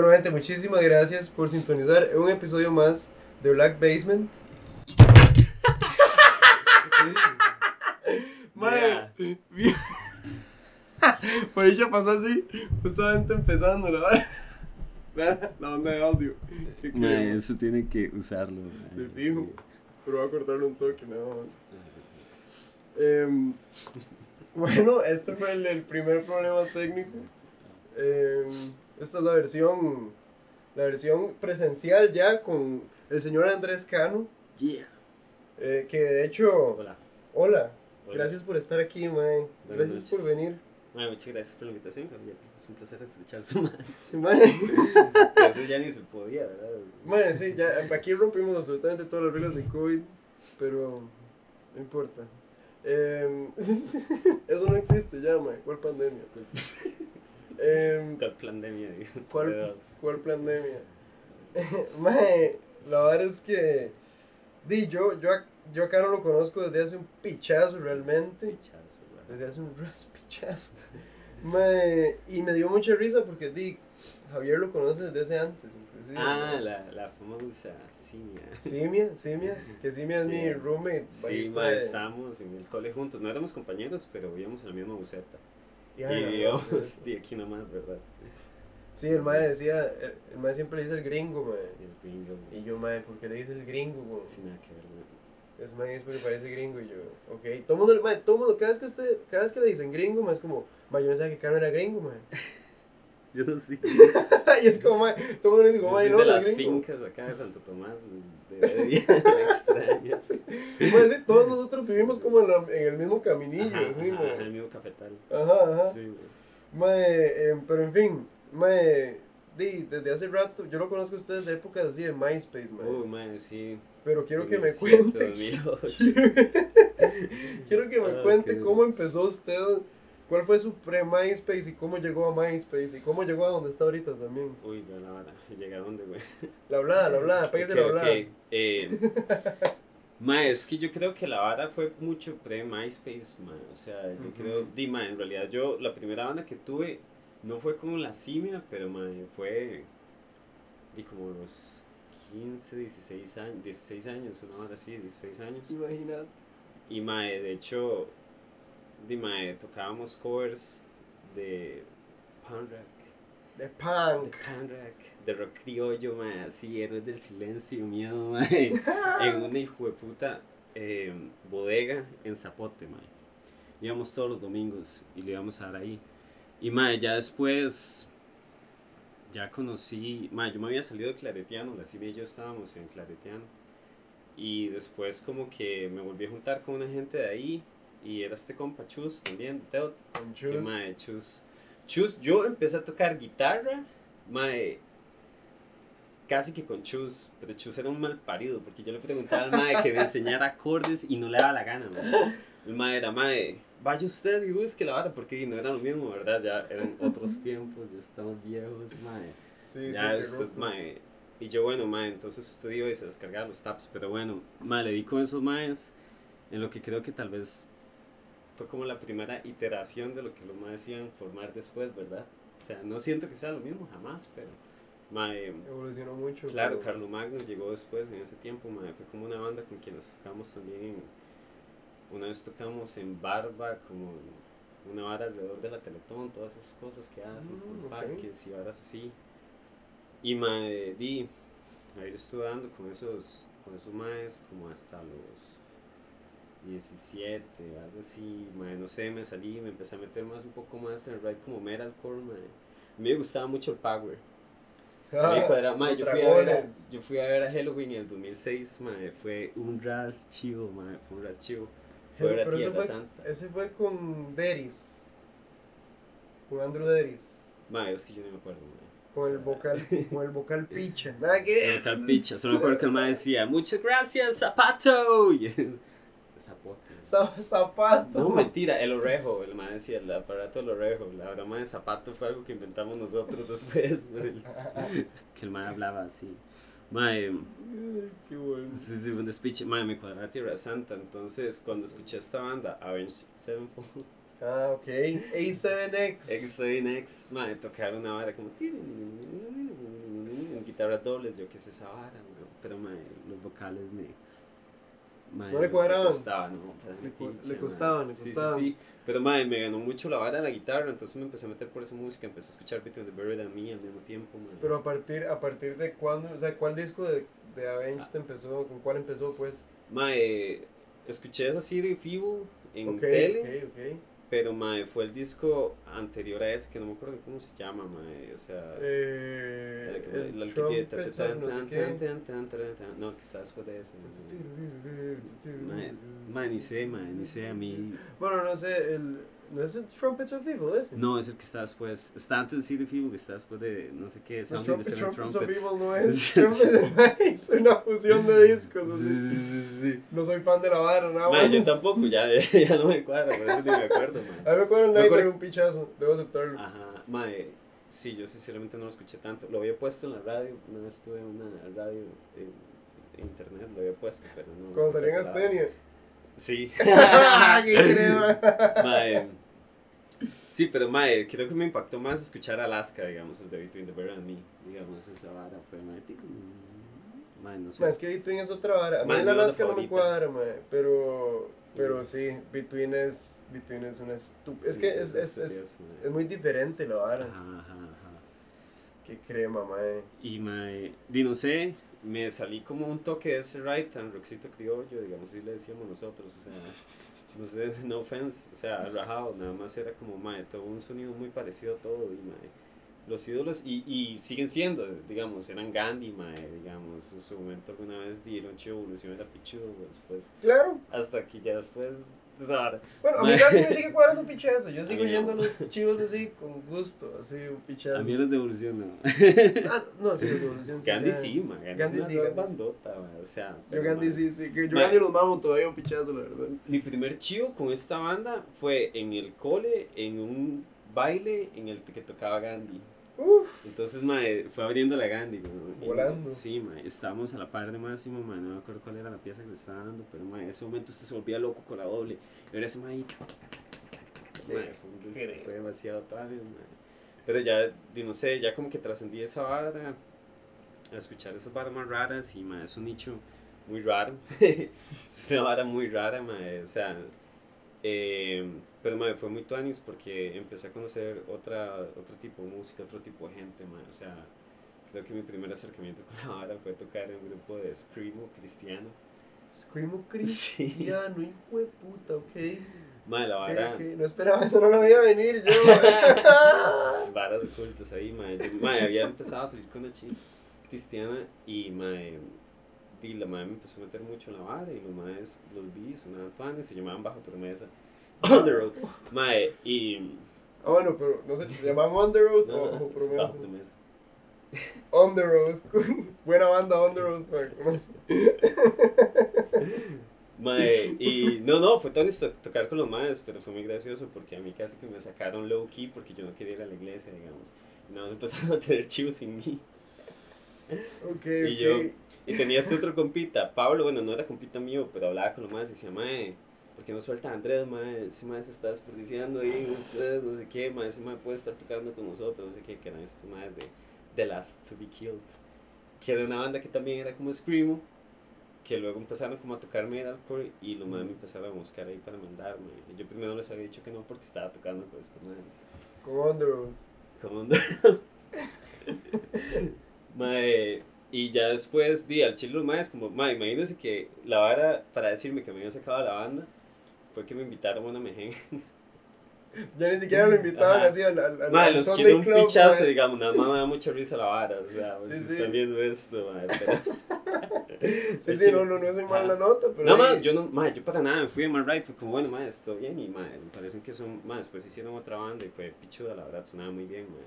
Bueno, gente, muchísimas gracias por sintonizar un episodio más de Black Basement. Madre, por ahí ya pasó así, justamente empezando la. Vean la onda de audio. Qué eso tiene que usarlo. fijo. sí. Pero voy a cortarle un toque, nada más. Em, bueno, este fue el, el primer problema técnico. Em, esta es la versión, la versión presencial ya con el señor Andrés Cano, Yeah. eh, que de hecho, Hola. hola, Hola. gracias por estar aquí, mae. Gracias por noches. venir. Mae, muchas gracias por la invitación, Gabriel. Es un placer estrechar su mano. Sí. Eso ya ni se podía, ¿verdad? Mae, sí, ya, aquí rompimos absolutamente todas las reglas de COVID, pero no importa. Em, eso no existe ya, mae. ¿Cuál pandemia? Em, ¿Cuál pandemia? ¿Cuál? ¿Cuál pandemia? mae, la verdad es que. Di, yo, yo, yo acá no lo conozco desde hace un pichazo realmente. Pichazo. Desde hace un ras pichazo. Mae, y me dio mucha risa porque, di, Javier lo conoce desde hace antes, inclusive. Ah, la, la famosa simia. Simia, Simia, que Simia es mi Sí. roommate. Sí, mae, de- estábamos en el cole juntos. No éramos compañeros, pero vivíamos en la misma buceta. Y no, de aquí nomás, ¿verdad? Sí, el mae decía, el, el mae siempre le dice el gringo, mae. El gringo. Y yo, mae, ¿por qué le dice el gringo, güey? Sin nada que ver, mae. Es mae, es porque parece gringo y yo, ok. Todo mundo, mae, todo mundo, cada vez que usted, cada vez que le dicen gringo, mae, es como, mae, yo no sabía que Cano era gringo, mae. Yo no sé. y es como, mae, todo el mundo dice como, soy no, de las gringo. fincas acá de Santo Tomás, de, de día, extraña. Sí. Mae, sí, todos nosotros Sí, vivimos sí. como en, la- en el mismo caminillo, Ajá, así, ajá, ajá, el mismo cafetal. Ajá, ajá. Sí. Mae, em, pero en fin, mae, di, desde hace rato, yo lo conozco a ustedes de épocas así de MySpace, mae. Uy, mae, sí. pero quiero que me 2007, cuente. 2008. Quiero que me Ah, cuente cómo empezó usted, cuál fue su pre-MySpace y cómo llegó a MySpace y cómo llegó a donde está ahorita también. Uy, la vara. ¿Llega a dónde, güey? La hablada, la hablada, pégase la hablada. ok. Eh, mae, es que yo creo que la vara fue mucho pre-MySpace, mae. O sea, yo creo. Di, en realidad yo, la primera banda que tuve no fue como la simia, pero, mae, fue. Di como los 15, 16 años. 16 años, una hora así, 16 años. Imagínate. Y mae, de hecho, di mae, tocábamos covers de punk rock, De de punk. punk rock, de rock criollo, mae, así, héroes del silencio, miedo, mae, en una hijo de puta eh, bodega en Zapote, mae. Íbamos todos los domingos y le íbamos a dar ahí. Y mae, ya después, ya conocí, mae, yo me había salido de Claretiano, la Silvia y yo estábamos en Claretiano. Y después como que me volví a juntar con una gente de ahí y era este compa Chus también, Teo, chus. mae, Chus. Chus, yo empecé a tocar guitarra, mae, casi que con Chus, pero Chus era un mal parido porque yo le preguntaba al mae que me enseñara acordes y no le daba la gana, mae. El mae era, mae, vaya usted y busque la vara porque no era lo mismo, ¿verdad? Ya eran otros tiempos, ya estamos viejos, mae. Sí, Ya sí, usted, mae. Y yo, bueno, mae, entonces usted iba y se descargaba los taps. Pero bueno, mae, le di con esos maes en lo que creo que tal vez fue como la primera iteración de lo que los iban a formar después, ¿verdad? O sea, no siento que sea lo mismo jamás, pero, mae, Evolucionó mucho. claro, pero- Carlo Magno llegó después en ese tiempo, mae. Fue como una banda con quien nos tocamos también en. Una vez tocamos en Barba, como una vara alrededor de la Teletón, todas esas cosas que hacen, Mm, como ok. parques y varas así. Y mae, di, ahí lo estuve dando con esos, con esos maes como hasta los 17, algo así, mae, no sé, me salí, me empecé a meter más un poco más en el ride como metalcore, mae. A mí me gustaba mucho el power. Me yo, fui a ver a, yo fui a ver a Halloween en el 2006, mae, fue un ras chivo, mae, fue un ras chivo. Fue Pero Tierra fue, Santa. ese fue con Deris. Con Andrew Deris. Mae, es que yo no me acuerdo. Con el vocal, con el vocal picha. Nada que El ver. calpicha, solo me acuerdo que el mae decía, muchas gracias, Zapato. Zapote. Za- Zapato. No, mentira, el orejo, el mae decía, el aparato del orejo, la broma de zapato fue algo que inventamos nosotros después, el- que el mae hablaba así. Mae, Qué bueno. sí, sí, un despiche, mae, me cuadraba Tierra Santa, entonces cuando escuché esta banda, Avenged Sevenfold, Ah, ok. A7X. X-X, mae, tocaron una vara como... guitarras dobles, yo qué sé esa vara, pero mae, los vocales me... mae, No le cuadraban. costaban, no, Le pinche, le costaban, le Sí, costaban. Sí, sí, pero mae, me ganó mucho la vara de la guitarra, entonces me empecé a meter por esa música, empecé a escuchar Between the Buried and Me al mismo tiempo, mae. Pero a partir, a partir de cuándo, o sea, ¿cuál disco de, de Avenged empezó? ¿Con cuál empezó, pues? Mae, escuché esa City Feeble en ok, tele, ok, ok. Pero mae, fue el disco anterior a ese, que no me acuerdo cómo se llama, mae, o sea... Eh, el que- no que está después de ese. Mae, ni sé, mae, ni sé, a mí... Bueno, no sé, el, ¿no es el Trumpets of Evil ese? No, es el que está después. Está antes de City Feeble y está después de no sé qué, Sound of the Seven Trumpets of Trumpets. Evil no es. Trumpet es una fusión de discos. así. Sí, sí, sí, sí. No soy fan de la vara, nada más. yo tampoco, ya, ya no me cuadra, por eso ni me acuerdo, mae. A mí me acuerdo el Nightmare un pichazo, debo aceptarlo. Ajá, mae, sí, yo sinceramente no lo escuché tanto. Lo había puesto en la radio, una vez tuve una radio en, en internet, lo había puesto, pero no. Cuando salía en. Astenia. Sí. ¡Qué crema! mae. Sí, pero mae, creo que me impactó más escuchar Alaska, digamos, el de Between the Bear and Me. Digamos, esa vara fue mae. Mae, no sé. Ma, es que Between es otra vara. A mí el Alaska no me cuadra, ma, pero, Mm. pero sí, Between es, Between es una estúpida. Es que es, es, es, mae. es muy diferente la vara. Ajá, ajá, ajá. Qué crema, mae. Y mae, di no sé, me salí como un toque de ese ride tan roxito criollo, digamos, así le decíamos nosotros, o sea, no sé, no offense, o sea, rajado, nada más era como, mae, todo un sonido muy parecido a todo, y mae, los ídolos, y, y siguen siendo, digamos, eran Gandhi, mae, digamos, en su momento alguna vez dieron chivo evolución era pichudo, después, Claro. hasta que ya después, sea, Bueno, a mí. Gandhi me sigue cuadrando un pichazo. Yo sigo yendo a los chivos así con gusto, así un pichazo. a mí los de evolución no. Ah, no, sí, de evolución. Gandhi sí, mae, Gandhi, sí, Gandhi bandota, mae, o sea. Yo Gandhi sí, sí. Que yo. Gandhi los mamo todavía un pichazo, la verdad. Mi primer chivo con esta banda fue en el cole, en un baile en el que tocaba Gandhi. Uf. Entonces, mae, fue abriendo la Gandhi. Y, Volando. Sí, mae, estábamos a la par de Máximo, mae, no me acuerdo cuál era la pieza que le estaba dando, pero, mae, en ese momento usted se volvía loco con la doble. Y era ese, mae, mae, fue, fue demasiado tarde, mae. Pero ya, di, no sé, ya como que trascendí esa vara, a escuchar esas varas más raras, y, mae, es un nicho muy raro. es una vara muy rara, mae, o sea... Eh, pero mae, fue muy tuanis porque empecé a conocer otra, otro tipo de música, otro tipo de gente, mae. O sea, creo que mi primer acercamiento con la vara fue tocar en un grupo de screamo cristiano. Screamo cristiano, hijo de puta, ok. Mae, la vara, ok. No esperaba, eso no lo veía venir yo. varas ocultas ahí. Yo, mae, había empezado a salir con una chica cristiana y mae, di, la mae me empezó a meter mucho en la vara y los maes los vi, sonaban tuanis, se llamaban Bajo Promesa. On the road, mae, y... ah, bueno, pero no sé, ¿se llaman On the Road No, o, no, o es Promesa? Bajo Promesa. On the Road. Buena banda, On the Road. Mae, y no, no, fue Tony to- tocar con los maes, pero fue muy gracioso porque a mí casi que me sacaron low key porque yo no quería ir a la iglesia, digamos. Y nada más empezaron a tener chivos sin mí. Ok, Y ok. yo- Y tenía este otro compita, Pablo, bueno, no era compita mío, pero hablaba con los maes y decía, mae, ¿por qué no suelta a Andrés, mae? Ese mae se está desperdiciando ahí, ustedes, no sé qué, mae, ese mae puede estar tocando con nosotros, no sé qué, que eran estos maes de The Last to Be Killed. Que era una banda que también era como Screamo, que luego empezaron como a tocar metalcore y los maes me empezaron a buscar ahí para mandarme. Yo primero les había dicho que no porque estaba tocando con estos maes. Con On the Road. Como onda. Mae, y ya después di al chile los maes como, mae, imagínense que la vara para decirme que me habían sacado a la banda fue que me invitaron a una mejenga. Ya ni siquiera lo invitaban Ajá. así al, al, al, al los Sunday quiero un Club, pichazo, digamos, nada más me da mucha risa la vara, o sea, Sí, si sí. están viendo esto, mae, pero... Sí, sí, no, no, no es en mal la nota, pero. No, mae, yo no, mae, yo para nada me fui a My Ride, fue como, bueno, mae, estoy bien, y mae, me parecen que son, mae, después hicieron otra banda y fue pichuda, la verdad, sonaba muy bien, mae.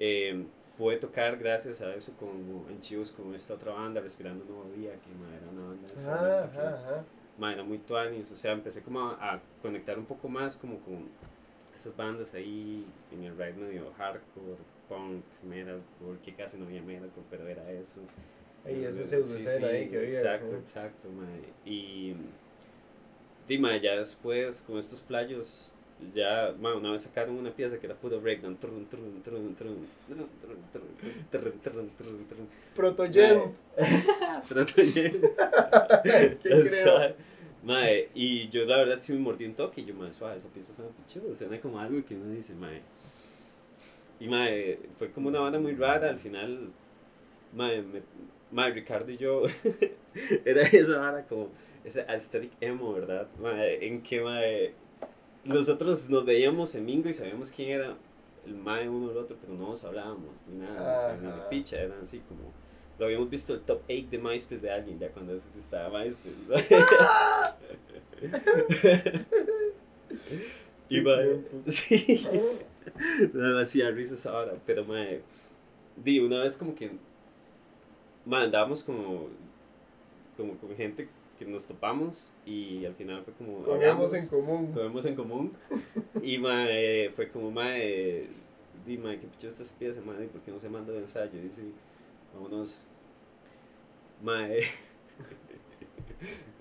Eh, pude tocar gracias a eso como en chivos con esta otra banda, Respirando Nuevo Día, que mae, era una banda de ese Ajá, que- ajá, era muy tuanis, o sea, empecé como a, a conectar un poco más como con esas bandas ahí en el ride medio hardcore, punk, metalcore, que casi no había metalcore, pero era eso. Ahí, esa pseudo sí, sí, ahí que. Exacto, exacto, mae. Y, di, mae, ya después con estos playos ya, ma, una vez sacaron una pieza que era puro breakdown. Trun, trun, trun, trun, trun, trun, trun, trun, trun, trun, trun. Protogent. Protogent. ¿Qué O creo? sea, Mae, y yo la verdad sí me mordí un toque y yo, mae, suave, esa pieza suena pichudo, suena como algo que uno dice, mae. Y mae, fue como una banda muy rara, al final, mae, me, mae Ricardo y yo, era esa banda como, ese aesthetic emo, ¿verdad? Mae, en que, mae, nosotros nos veíamos en Mingo y sabíamos quién era el mae uno del otro, pero no nos hablábamos, ni nada, o sea, ni de picha, eran así como... Lo habíamos visto el top 8 de MySpace de alguien, ya cuando eso sí estaba MySpace. y mae, sí, me hacía risas ahora, pero mae, di, una vez como que, mae, andábamos como, como con gente que nos topamos y al final fue como, Comemos en común. comemos en común y mae, fue como, mae, di, mae, que picho esta pieza, mae, ¿por qué no se manda de ensayo? Y dice, vámonos, mae.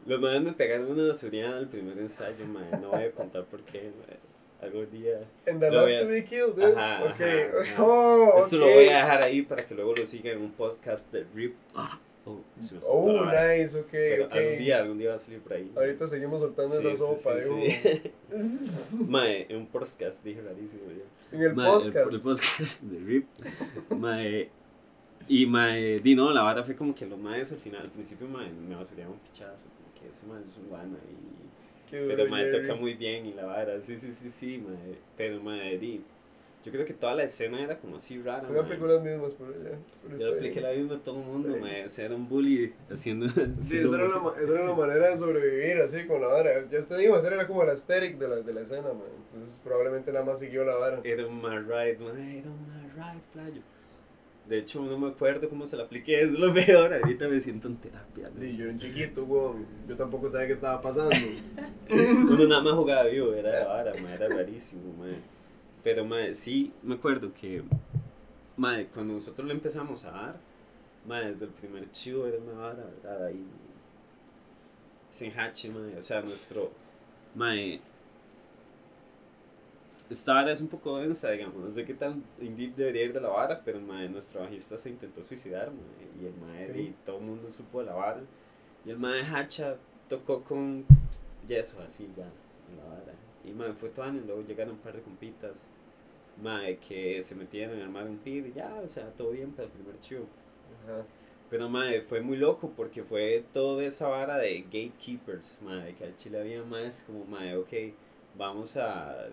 Los madres me pegaron una basureada al primer ensayo, mae. No voy a contar por qué, mae. Algún día. And the Lo last a- to be killed, dude. Ajá, Ok. ajá, ajá. Oh, Esto lo ok. voy a dejar ahí para que luego lo sigan en un podcast de RIP. Oh, Oh, nice, ok, Pero ok. algún día, algún día va a salir por ahí. Ahorita seguimos soltando Sí, esa sopa, sí. Mae, en un podcast, dije rarísimo yo. En el Mae, podcast. El, podcast de RIP. Mae. Y mae, di no, la vara fue como que los maes al final, al principio mae, me basureaban un pichazo, como que ese mae es un guana y Qué pero mae toca muy bien y la vara, sí, sí, sí, sí, mae, pero mae, di, yo creo que toda la escena era como así rara, Se me mae. aplicó las mismas, pero ya. Pero Yo apliqué la misma a todo el mundo, mae, o sea, era un bully haciendo... Sí, esa era, la, ma- esa era la manera de sobrevivir, así, con la vara. Ya usted dijo, esa era como la aesthetic de la, de la escena, man. Entonces, probablemente nada más siguió la vara. Era un mal ride, mae, era un mal ride, playo. De hecho, no me acuerdo cómo se la apliqué, es lo peor, ahorita me siento en terapia, ¿no? Sí, yo era un chiquito, weón. Yo tampoco sabía qué estaba pasando. Uno nada más jugaba vivo, era la vara, mae, era rarísimo, mae. Pero, mae, sí, me acuerdo que, mae, cuando nosotros le empezamos a dar, mae, desde el primer chivo era una vara, ¿verdad? Ahí, sin hache, mae, o sea, nuestro, mae, esta vara es un poco densa, digamos, no sé qué tan in deep debería ir de la vara, pero, mae, nuestro bajista se intentó suicidar, mae, y el mae, y todo el mundo supo de la vara, y el mae Hacha tocó con yeso así ya en la vara. Y mae, fue todo y luego llegaron un par de compitas, mae, que se metieron a armar un pid y ya, o sea, todo bien para el primer chivo. Ajá. Pero mae, fue muy loco porque fue toda esa vara de gatekeepers, mae, que al chile había más como mae, ok, vamos a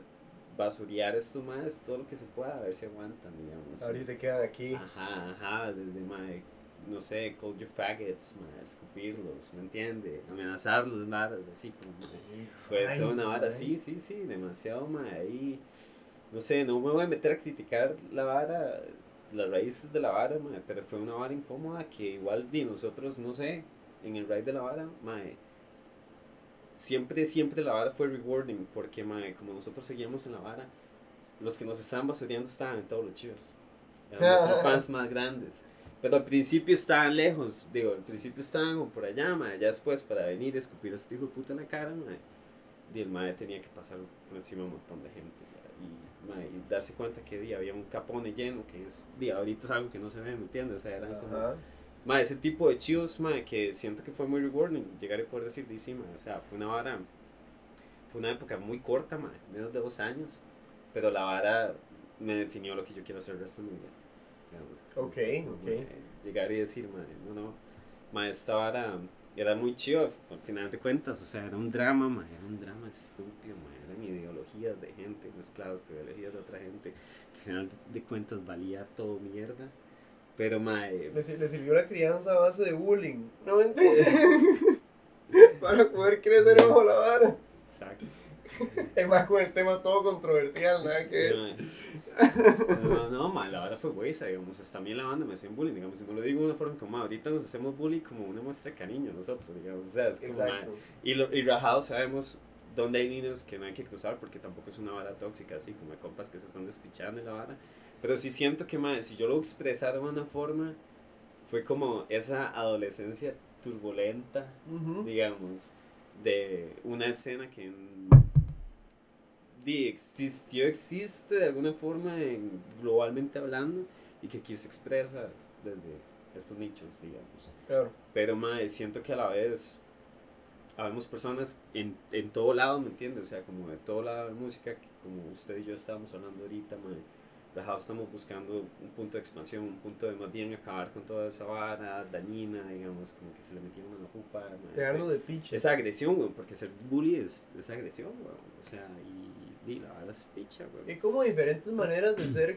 basurear estos maes todo lo que se pueda, a ver si aguantan, digamos. Ahora se quedan aquí. Ajá, ajá, desde mae, no sé, call your faggots, mae, escupirlos, ¿me entiende? Amenazarlos, varas, así como, mae. Fue Ay, toda una vara, sí, sí, sí, demasiado, mae, ahí, no sé, no me voy a meter a criticar la vara, las raíces de la vara, mae, pero fue una vara incómoda que igual, di, nosotros, no sé, en el ride de la vara, mae, siempre, siempre la vara fue rewarding, porque, mae, como nosotros seguíamos en la vara, los que nos estaban basureando estaban en todos los chivos, eran nuestros fans más grandes. Pero al principio estaban lejos, digo, al principio estaban por allá, mae, ya después para venir y escupir a este hijo de puta en la cara, mae, y el mae tenía que pasar por encima de un montón de gente, y, mae, y darse cuenta que di, había un capone lleno, que es, di, ahorita es algo que no se ve, ¿me entiendes? O sea, eran como, mae, ese tipo de chivos, mae, que siento que fue muy rewarding, llegar y poder decir, di, sí, mae, o sea, fue una vara, fue una época muy corta, mae, menos de dos años, pero la vara me definió lo que yo quiero hacer el resto de mi vida. Digamos, así. Ok, Como, ok. mae, llegar y decir, mae, no, no, mae, esta vara era muy chido al final de cuentas, o sea, era un drama, mae, era un drama estúpido, mae, eran ideologías de gente mezcladas con ideologías de otra gente, que al final de cuentas valía todo mierda, pero, mae, Le, le sirvió la crianza a base de bullying. No me entiendes. Para poder crecer bajo la vara. exacto. Es más con el tema todo controversial, nada que No, no, mae, la vara fue güey, digamos, hasta a mí en la banda me hacían bullying, digamos, si no lo digo de una forma como, mae, ahorita nos hacemos bullying como una muestra de cariño nosotros, digamos, o sea, es como, mae, Exacto. Y, lo, y rajados sabemos dónde hay líneas que no hay que cruzar porque tampoco es una vara tóxica, así como de compas que se están despichando en la vara. Pero sí siento que, madre, si yo lo expresara de una forma, fue como esa adolescencia turbulenta, Ujú. digamos, de una escena que... en- di, existió, existe de alguna forma en- globalmente hablando y que aquí se expresa desde estos nichos, digamos. Claro. Pero, mae, siento que a la vez habemos personas en, en todo lado, ¿me entiendes? O sea, como de todo lado de música, que como usted y yo estábamos hablando ahorita, mae, estamos buscando un punto de expansión, un punto de más bien acabar con toda esa vara dañina, digamos, como que se le metieron a la pupa, mae, ese- de piches. esa agresión, weón, porque ser bully es, es agresión, weón, o sea, y, y la vara es picha, weón. Hay como diferentes maneras de ser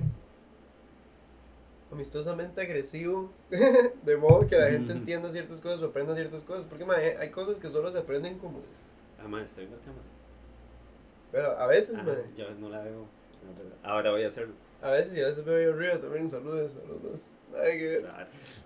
amistosamente agresivo, de modo que la gente entienda ciertas cosas o aprenda ciertas cosas, porque hay cosas que solo se aprenden como, Ah, estoy en la cámara. pero a veces, Ajá, mae, ya no la veo. Ahora voy a hacerlo. A veces y a veces veo yo arriba también, saludos a los dos. Ay, que-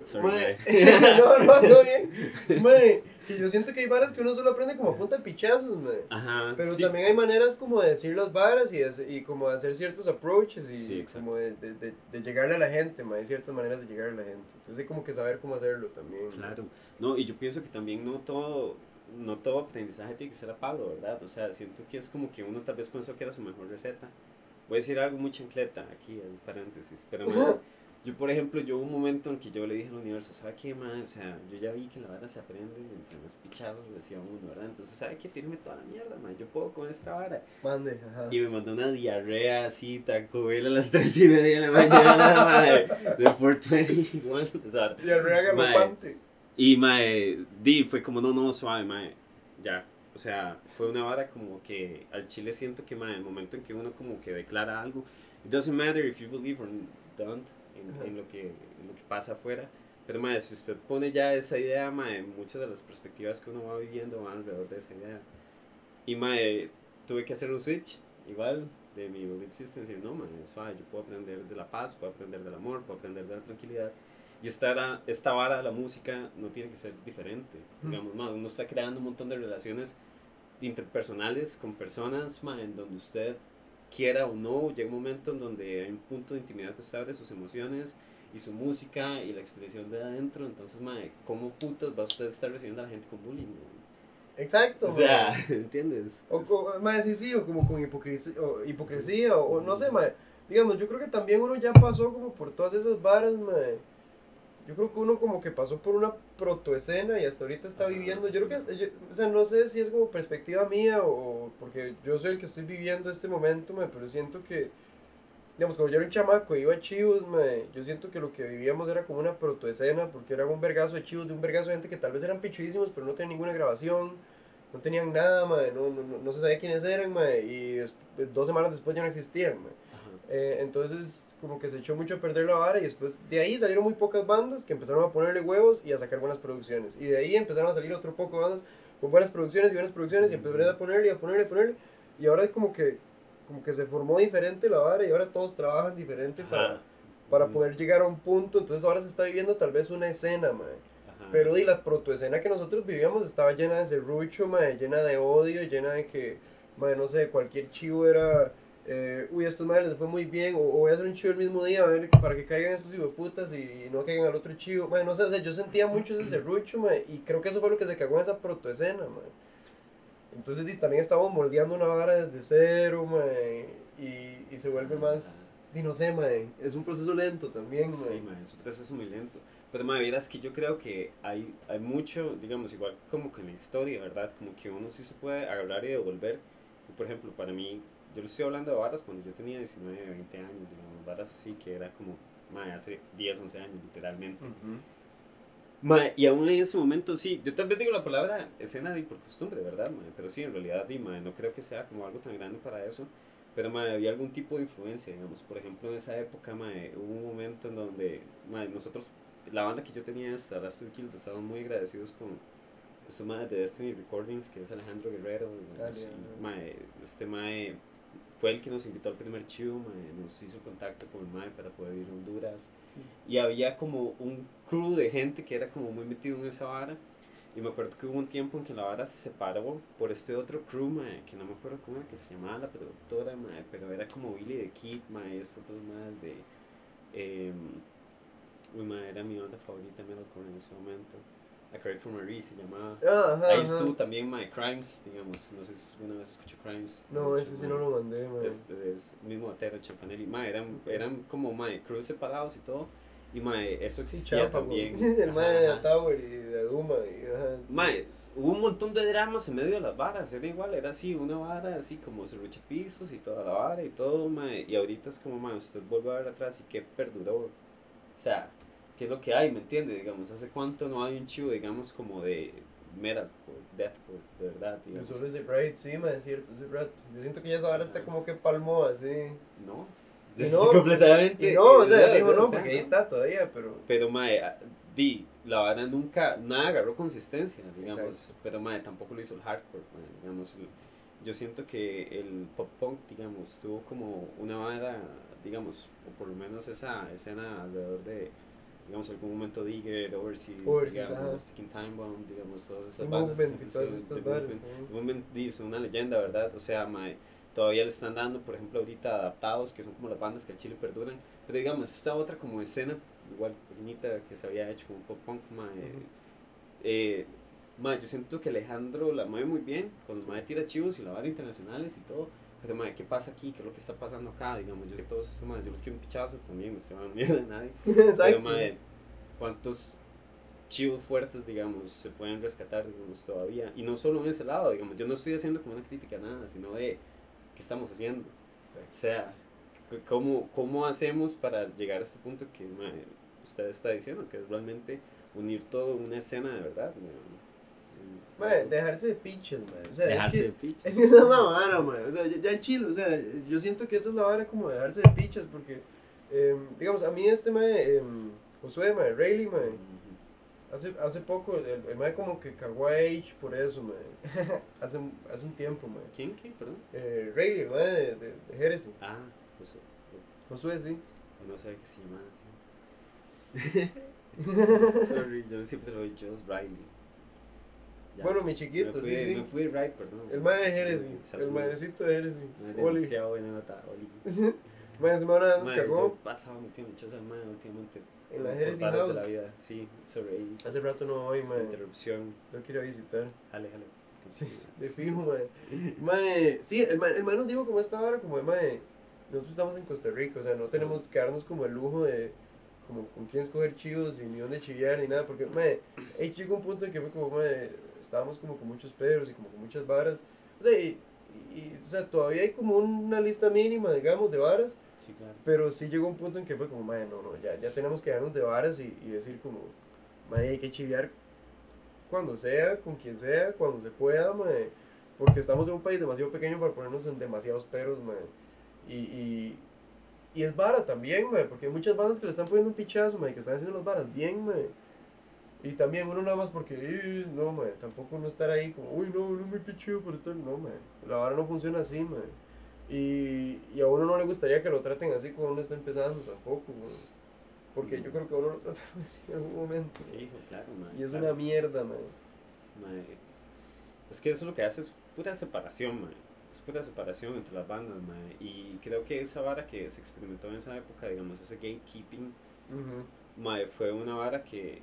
Sorry, no, no, no bien. Mae, que yo siento que hay varas que uno solo aprende como a punta de pichazos, mae. Ajá, Pero sí. también hay maneras como de decir las varas y, de- y como de hacer ciertos approaches y Sí, como de, de, de, llegarle a la gente, mae. Hay ciertas maneras de llegarle a la gente. Entonces hay como que saber cómo hacerlo también. Claro. No, y yo pienso que también no todo, no todo aprendizaje tiene que ser a palo, ¿verdad? O sea, siento que es como que uno tal vez pensó que era su mejor receta. Voy a decir algo muy chancleta aquí, en paréntesis, pero mae, yo por ejemplo, yo hubo un momento en que yo le dije al universo, ¿sabe qué, mae? O sea, yo ya vi que la vara se aprende entre más pichados, decía uno, ¿verdad? Entonces, ¿sabe qué? Tírame toda la mierda, mae, yo puedo con esta vara. Mande, ajá. Y me mandó una diarrea así, Taco Bell a las 3 y media de la mañana, mae, de 421, o sea, Mae. galopante. y mae, di, fue como, no, no, suave, mae, ya. O sea, fue una vara como que al chile siento que, mae, el momento en que uno como que declara algo, it doesn't matter if you believe or don't en, en lo, que, en lo que pasa afuera. Pero, mae, si usted pone ya esa idea, mae, muchas de las perspectivas que uno va viviendo van alrededor de esa idea. Y, mae, tuve que hacer un switch, igual, de mi belief system, decir, no, mae, suave, yo puedo aprender de la paz, puedo aprender del amor, puedo aprender de la tranquilidad. Y esta, era- esta vara de la música no tiene que ser diferente. Digamos, ma, uno está creando un montón de relaciones interpersonales con personas ma, en donde usted quiera o no, llega un momento en donde hay un punto de intimidad que usted abre sus emociones y su música y la expresión de adentro. Entonces, ma, ¿cómo putas va usted a estar recibiendo a la gente con bullying? ma? Exacto, O sea. ¿entiendes? O, o, mae, sí, sí, o como con hipocresía, o, hipocresía, o, o no sé, mae. Digamos, yo creo que también uno ya pasó como por todas esas varas, mae. Yo creo que uno como que pasó por una protoescena y hasta ahorita está viviendo. Yo creo que, yo- o sea, no sé si es como perspectiva mía o porque yo soy el que estoy viviendo este momento, mae, pero siento que, digamos, cuando yo era un chamaco y iba a chivos, mae, yo siento que lo que vivíamos era como una protoescena porque era un vergazo de chivos, de un vergazo de gente que tal vez eran pichudísimos, pero no tenían ninguna grabación no tenían nada, mae, no, no, no- no se sabía quiénes eran, y dos semanas después ya no existían. Eh, entonces, como que se echó mucho a perder la vara y después de ahí salieron muy pocas bandas que empezaron a ponerle huevos y a sacar buenas producciones. Y de ahí empezaron a salir otro poco de bandas con buenas producciones y buenas producciones y empezaron a ponerle y a ponerle y a ponerle. Y ahora como que, como que se formó diferente la vara y ahora todos trabajan diferente para, Ajá. para Ujú. poder llegar a un punto. Entonces ahora se está viviendo tal vez una escena, mae. Pero y la protoescena que nosotros vivíamos estaba llena de serrucho, mae, llena de odio, llena de que, mae, no sé, cualquier chivo era, eh, uy, a estos madres les fue muy bien, o, o voy a hacer un chivo el mismo día, a ver, para que caigan estos hijueputas y no caigan al otro chivo, mae, no sé, o sea, yo sentía mucho ese serrucho, mae, y creo que eso fue lo que se cagó en esa protoescena, mae. Entonces y también estamos moldeando una vara desde cero, mae, y, y se vuelve más, y no sé, mae, es un proceso lento también, mae. Sí, mae, es un proceso muy lento. Pero, mae, vieras que yo creo que hay, hay mucho, digamos, igual como que en la historia, ¿verdad? Como que uno sí se puede agarrar y devolver. Y, por ejemplo, para mí, yo le estoy hablando de varas cuando yo tenía 19, 20 años, digamos, varas así que era como, mae, hace 10, 11 años, literalmente. Ujú. Mae, y aún en ese momento, sí, yo tal vez digo la palabra escena de por costumbre, ¿verdad, mae? Pero sí, en realidad, di, mae, no creo que sea como algo tan grande para eso. Pero, mae, había algún tipo de influencia, digamos. Por ejemplo, en esa época, mae, hubo un momento en donde, mae, nosotros, la banda que yo tenía, esta Last Killed, estábamos muy agradecidos con estos mae de Destiny Recordings, que es Alejandro Guerrero, digamos, y, mae, este mae fue el que nos invitó al primer chivo, nos hizo contacto con el mae para poder ir a Honduras. Y había como un crew de gente que era como muy metido en esa vara. Y me acuerdo que hubo un tiempo en que la vara se separó por este otro crew, mae, que no me acuerdo cómo era, que se llamaba la productora, mae, pero era como Billy the Kid, mae, estos otros más de... Eh, uy, mae, era mi banda favorita metalcore en ese momento. A Cry for Marie se llamaba. Ah, Ahí estuvo también My Crimes, digamos, no sé si alguna vez escuchó Crimes. No, ese sí no lo mandé, man. Es, es mismo Atero, Champanelli, mae, eran, eran como mae, crews separados y todo. Y mae, eso existía chafa, también. El mae de ajá. Tower y de Duma. Y, ajá. Mae, hubo un montón de dramas en medio de las varas, era igual, era así, una vara así como serruche pisos y toda la vara y todo, mae, y ahorita es como, mae, usted vuelve a ver atrás y qué perduró, o sea, qué es lo que hay, ¿me entiende? Digamos, ¿hace cuánto no hay un chivo, digamos, como de metalcore, deathcore, de verdad, digamos? solo ese Bright, sí, man, es cierto, ese Bright. Yo siento que ya esa vara está como que palmó así. No, es no, completamente... Y no, o sea, digo o no, porque ahí está todavía, pero. Pero, mae, ah, di, la vara nunca, nada agarró consistencia, digamos. Exacto. Pero, mae, tampoco lo hizo el hardcore, mae, digamos. el- yo siento que el pop punk, digamos, tuvo como una vara, digamos, o por lo menos esa escena alrededor de, digamos, algún momento Digger, Overseas, Overseas, digamos. Ticking Time Bomb, digamos, todas esas bandas. que Movement siempre todas son- estas. Movement, ¿no? Es una leyenda, ¿verdad? O sea, mae, todavía le están dando, por ejemplo, ahorita adaptados, que son como las bandas que al Chile perduran. Pero digamos, esta otra como escena, igual pequeñita, que se había hecho como pop punk, mae, Ujú. eh, mae, yo siento que Alejandro la mueve muy bien, con los mae tira chivos y la vara internacionales y todo. Pero, mae, ¿qué pasa aquí? ¿Qué es lo que está pasando acá? Digamos, yo sé que todos estos mae, yo los quiero un pichazo también, no se van a mierda de nadie. Pero, Exacto. mae, ¿cuántos chivos fuertes, digamos, se pueden rescatar, digamos, todavía? Y no solo en ese lado, digamos, yo no estoy haciendo como una crítica a nada, sino de qué estamos haciendo. O sea, ¿cómo, cómo hacemos para llegar a este punto que mae, usted está diciendo? Que es realmente unir todo una escena de verdad. digamos. Mae, dejarse de pinches, man. O sea, Dejarse es de que. pichas. Es que esa es la vara, man. O sea, ya, ya chilo, o sea, yo siento que esa es la vara como dejarse de pichas, porque, em, digamos, a mí este mae, em, Josué, mae, Rayleigh, Ujú. hace, hace poco, el, el mae como que cagó a Age por eso, mae. hace, hace un tiempo, mae. ¿Quién? ¿Quién? Perdón. Eh, Rayleigh, mae de, de, de Heresy. Ah, o- Josué, sí. no sé qué se llama así. Sorry, yo siempre lo doy Joss Riley. Ya. Bueno, mi chiquito, me fui, sí, sí. Me fui right, perdón. El mae de Heresy, el maecito de. Mae, Oli. demasiado buena nota, Oli. Mae, semana nos cagó yo pasaba metido muchos al mae últimamente. en la varas de la House. vida. Sí, Hace rato no voy, mae. interrupción. Lo quiero visitar. Jale, jale. Sí, de fijo, mae. Mae, sí, el mae, el mae nos dijo como esta hora, como de mae, nosotros estamos en Costa Rica, o sea, no tenemos que darnos como el lujo de, como con quién escoger chivos y ni dónde chillar ni nada, porque, mae, ahí llegó un punto en que fue como, mae, estábamos como con muchos pedros y como con muchas varas, o sea, y, y, o sea, todavía hay como una lista mínima, digamos, de varas, Sí, claro. pero sí llegó un punto en que fue como, mae, no, no, ya, ya tenemos que darnos de varas y, y decir como, mae, hay que chiviar cuando sea, con quien sea, cuando se pueda, mae, porque estamos en un país demasiado pequeño para ponernos en demasiados peros, mae, y, y, y es vara también, mae, porque hay muchas bandas que le están poniendo un pichazo, mae, que están haciendo las varas bien, mae, y también uno nada más porque, "Eh, no, mae, tampoco uno estar ahí como, uy, no, no me picheo por estar, no, mae, la vara no funciona así, mae. Y, y a uno no le gustaría que lo traten así cuando uno está empezando tampoco, mae. Porque yo creo que a uno lo trataron así en algún momento. Hijo, claro, mae. Y es claro. una mierda. Mae, Es que eso lo que hace es pura separación, mae. Es pura separación entre las bandas, mae. Y creo que esa vara que se experimentó en esa época, digamos, ese gatekeeping, mae, fue una vara que,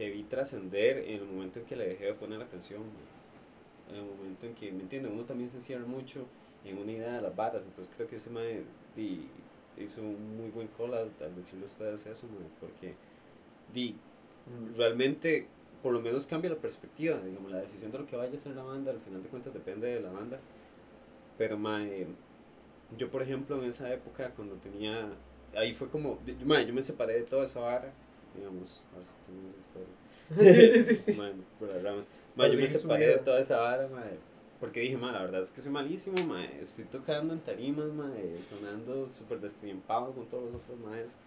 que vi trascender en el momento en que le dejé de poner atención. En el momento en que, ¿me entienden? Uno también se cierra mucho en una idea de las varas. Entonces creo que ese mae di, hizo un muy buen call al, al decirle a ustedes eso, mae. Porque, di, Mm. realmente por lo menos cambia la perspectiva, digamos, la decisión de lo que vaya a ser la banda, al final de cuentas depende de la banda. Pero mae, yo por ejemplo en esa época cuando tenía, ahí fue como, mae, yo me separé de toda esa vara, digamos, a ver si tenemos historia. sí, sí, sí. Mae, por las ramas. Mae, yo me separé de toda esa vara, mae, porque dije, mae, la verdad es que soy malísimo, mae, estoy tocando en tarimas, mae, sonando súper destiempado con todos los otros maes.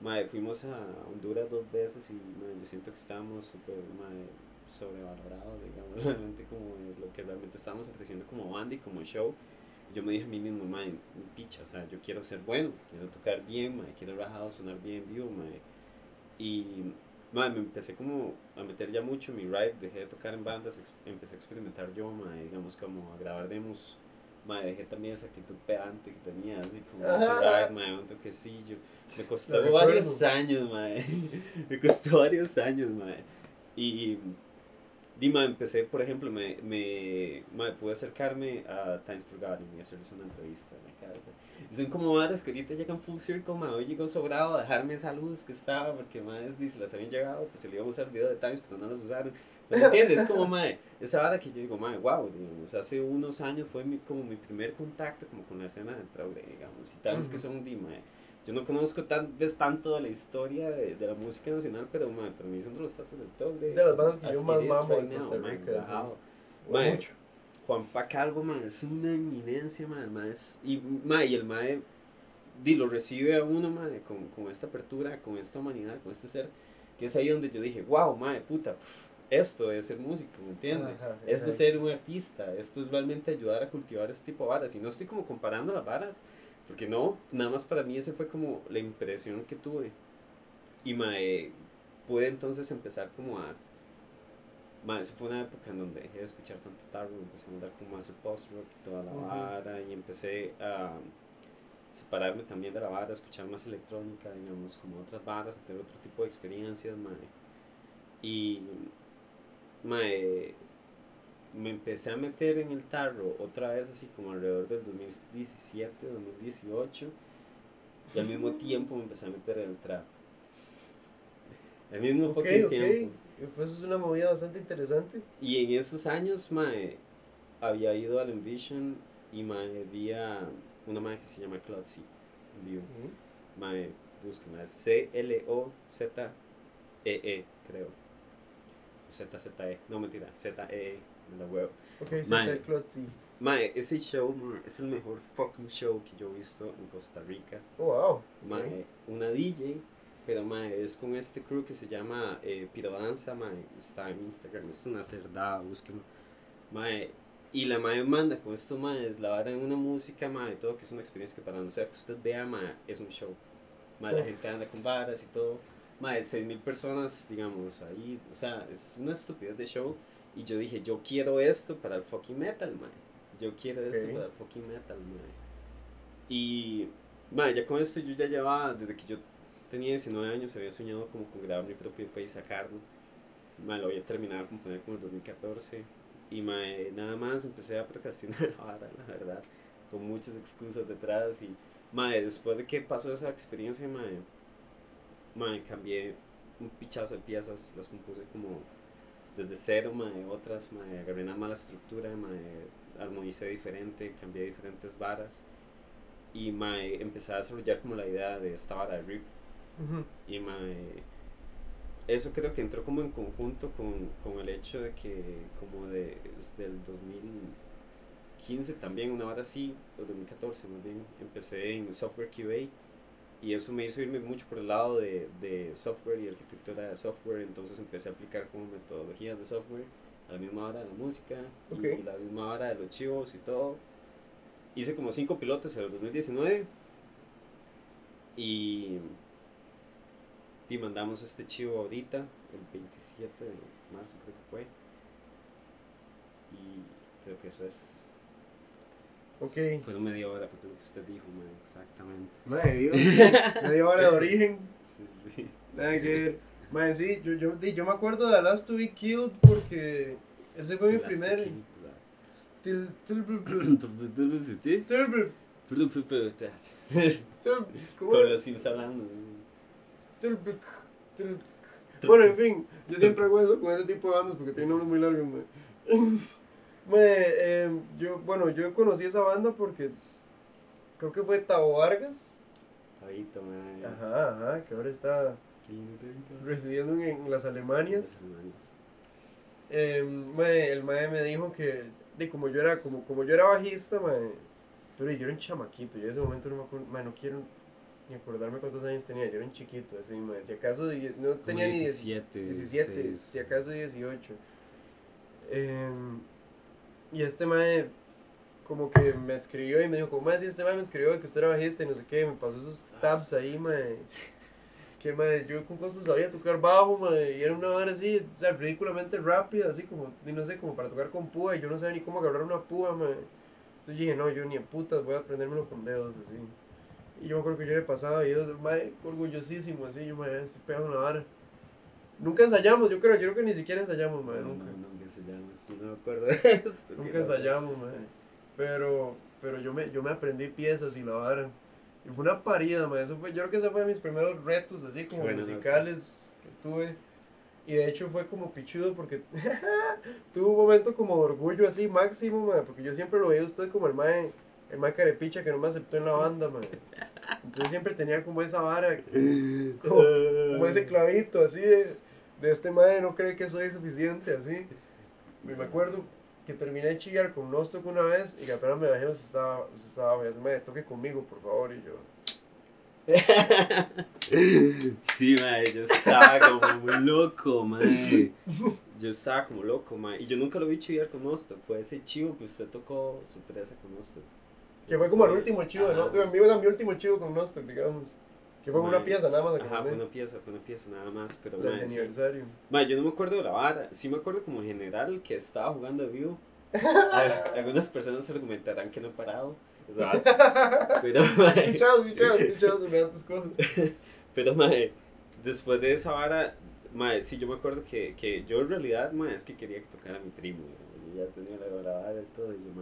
Mae, fuimos a Honduras dos veces y mae, yo siento que estábamos súper mae, sobrevalorados, digamos, realmente como lo que realmente estábamos ofreciendo como banda y como show. Yo me dije a mí mismo, mi picha, o sea, yo quiero ser bueno, quiero tocar bien, mae, quiero rajado, sonar bien vivo, mae. Y mae, me empecé como a meter ya mucho en mi ride, dejé de tocar en bandas, empecé a experimentar yo, mae, digamos como a grabar demos. Mae, dejé también esa actitud pedante que tenía, así como ese ride, mae, un toquecillo. Me costó varios años, mae. Me costó varios años, mae. Y, Dima, empecé, por ejemplo, me, me, me pude acercarme a Times Forgotten y hacerles una entrevista en la casa. Y son como madres que ahorita llegan full circle, ma, hoy llegó sobrado a dejarme esa luz que estaba, porque madres dice, las habían llegado, pues se le iba a usar el video de Times, pero no los usaron. ¿Me entiendes? Es como, madre, esa vara que yo digo, madre, wow, digamos, hace unos años fue mi, como mi primer contacto como con la escena del progre, digamos, y Times que son, di, yo no conozco tan, tanto de la historia de, de la música nacional, pero, madre, para mí son de los tatos del top. De, de las bandas que yo más mamo en Costa Rica. Mucho. Juan Pacalvo, man, es una eminencia, man, man es, y, man, y el mae, lo recibe a uno, man, con, con esta apertura, con esta humanidad, con este ser, que es ahí donde yo dije, wow, mae, puta, esto es ser músico, ¿me entiendes? Esto es ser un artista, esto es realmente ayudar a cultivar este tipo de varas. Y no estoy como comparando las varas, porque no, nada más para mí ese fue como la impresión que tuve. Y mae, pude entonces empezar como a... Mae, esa fue una época en donde dejé de escuchar tanto tarot, empecé a andar como más el post-rock y toda la vara, y empecé a separarme también de la vara, a escuchar más electrónica, digamos, como otras varas, a tener otro tipo de experiencias, mae. Y mae, me empecé a meter en el tarro otra vez así como alrededor del 2017, 2018 y al mismo tiempo me empecé a meter en el trap. Al mismo okay, tiempo. Pues es una movida bastante interesante. Y en esos años, mae, había ido al Envision y mae, había una mae que se llama Clotzy en vivo. Mae, búsquenla, es C-L-O-Z-E-E, -E, creo. ZZE, no mentira, ZE en la web. Ok, Z Clotzy. Mae, ese show es el mejor fucking show que yo he visto en Costa Rica. Oh, wow. Mae, una DJ, pero mae, es con este crew que se llama eh, Pirodanza, mae, está en Instagram, es una cerdada, búsquenlo. Mae, y la mae manda con estos maes, la vara en una música, mae, todo que es una experiencia que para no sea que usted vea, mae, es un show. Mae, la gente anda con varas y todo. Mae, 6.000 personas, digamos, ahí, o sea, es una estupidez de show. Y yo dije, yo quiero esto para el fucking metal, mae. Yo quiero esto para el fucking metal, mae. Y, mae, ya con esto yo ya llevaba, desde que yo tenía 19 años, había soñado como con grabar mi propio país, sacarlo. Mae, lo voy a terminar a componer como en 2014. Y, mae, nada más empecé a procrastinar ahora, la verdad. Con muchas excusas detrás. Y, mae, después de que pasó esa experiencia, mae mae, cambié un pichazo de piezas, las compuse como desde cero, mae, otras, mae, agarré una mala estructura, mae, armonicé diferente, cambié diferentes varas y mae, empecé a desarrollar como la idea de esta vara de rip. Y mae, eso creo que entró como en conjunto con, con el hecho de que como de, desde el 2015 también una vara así, o 2014 más bien, empecé en software QA y eso me hizo irme mucho por el lado de, de software y arquitectura de software, entonces empecé a aplicar como metodologías de software a la misma hora de la música y a la misma hora de los chivos y todo. Hice como cinco pilotos en el 2019 y, y mandamos este chivo ahorita, el 27 de marzo creo que fue. Y creo que eso es Ok. Fue media hora porque lo que usted dijo, man, exactamente. Media, media hora de origen. Sí, sí. Nada que ver. Man, sí, yo, yo, yo me acuerdo de The Last to Be Killed porque ese fue mi primer. Til, Como los Sims hablando. Bueno, en fin, yo siempre hago eso con ese tipo de bandas porque tienen nombres muy largos, man. Me, eh, yo, bueno, yo conocí esa banda porque creo que fue Tavo Vargas. Tabito, man. Ajá, ajá, que ahora está residiendo en, las Alemanias. Eh, el mae me dijo que, de como yo era, como, como yo era bajista, mae, pero yo era un chamaquito, yo en ese momento no me acuerdo, no quiero ni acordarme cuántos años tenía, yo era un chiquito, así, mae, si acaso no tenía ni 17, 17, si acaso 18. Eh, y este mae como que me escribió y me dijo, como si este mae me escribió que usted era bajista y no sé qué, me pasó esos tabs ahí, mae. Que mae, yo con cosas sabía tocar bajo, mae, y era una hora así, o sea, ridículamente rápida, así como, y no sé, como para tocar con púa, y yo no sabía ni cómo agarrar una púa, mae. Entonces dije, no, yo ni en putas voy a aprendérmelo con dedos, así. Y yo me acuerdo que yo le pasaba yo, mae, orgullosísimo, así, yo, mae, estoy pegando una vara. Nunca ensayamos, yo creo, yo creo que ni siquiera ensayamos, mae, nunca ensayamos. Yo no me acuerdo de esto. Nunca ensayamos, mae. Pero, pero yo me, yo me aprendí piezas y la vara. Y fue una parida, mae. Eso fue, yo creo que ese fue de mis primeros retos, así como Buena musicales que tuve. Y de hecho fue como pichudo porque tuve un momento como de orgullo así máximo, mae. Porque yo siempre lo veía a usted como el mae, el mae carepicha que no me aceptó en la banda, mae. Entonces siempre tenía como esa vara, como, como ese clavito así de, de este mae no cree que soy suficiente, así. Me acuerdo que terminé de chillar con Nostock una vez y que apenas me bajé, usted estaba, usted estaba, me dice, "Mae, toque conmigo, por favor, y yo, Sí, mae, yo estaba como muy loco, mae. Yo estaba como loco, mae. Y yo nunca lo vi chivar con Nostock. Fue ese chivo que usted tocó sorpresa con Nostock. que fue como el último chivo, ¿no? En vivo era mi último chivo con Nostock, digamos. Que fue una pieza nada más Ajá, fue una pieza, fue una pieza nada más. Pero, sí. aniversario. Mae, yo no me acuerdo de la vara. Sí me acuerdo como en general que estaba jugando de vivo. Al- Algunas personas argumentarán que no he parado. O sea, pero, mae, Escuchados, escuchados, escuchados, semejantes cosas. Pero, mae, después de esa vara, mae, sí, yo me acuerdo que, que yo en realidad, mae, es que quería que tocara a mi primo, yo ya tenía la, la vara y todo, y yo,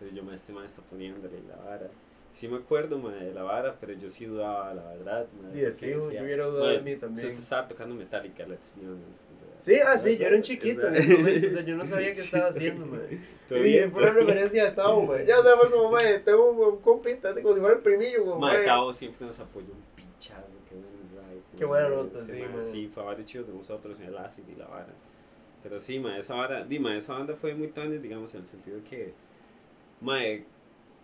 pero yo, mae, este mae está poniéndole la vara. Sí me acuerdo, mae, de la vara, pero yo sí dudaba, la verdad. Y de fijo, decía, yo hubiera dudado de mae, mí también. Usted estaba tocando Metallica, let's be honest. Sí, ah, sí, yo era un chiquito en ese momento, o sea, yo no sabía qué estaba haciendo, todo Y bien, fue una referencia de Tavo, mae. Ya, o sea, fue como, mae, tengo un, compita, así como si fuera el primillo, Mae, mae. Tavo siempre nos apoyó un pinchazo, qué buen ride. Qué buena nota, sí, mae. Sí, fue varios chicos de nosotros en el acid y la vara. Pero sí, mae, esa vara, di, mae, esa banda fue muy tanis, digamos, en el sentido que, mae,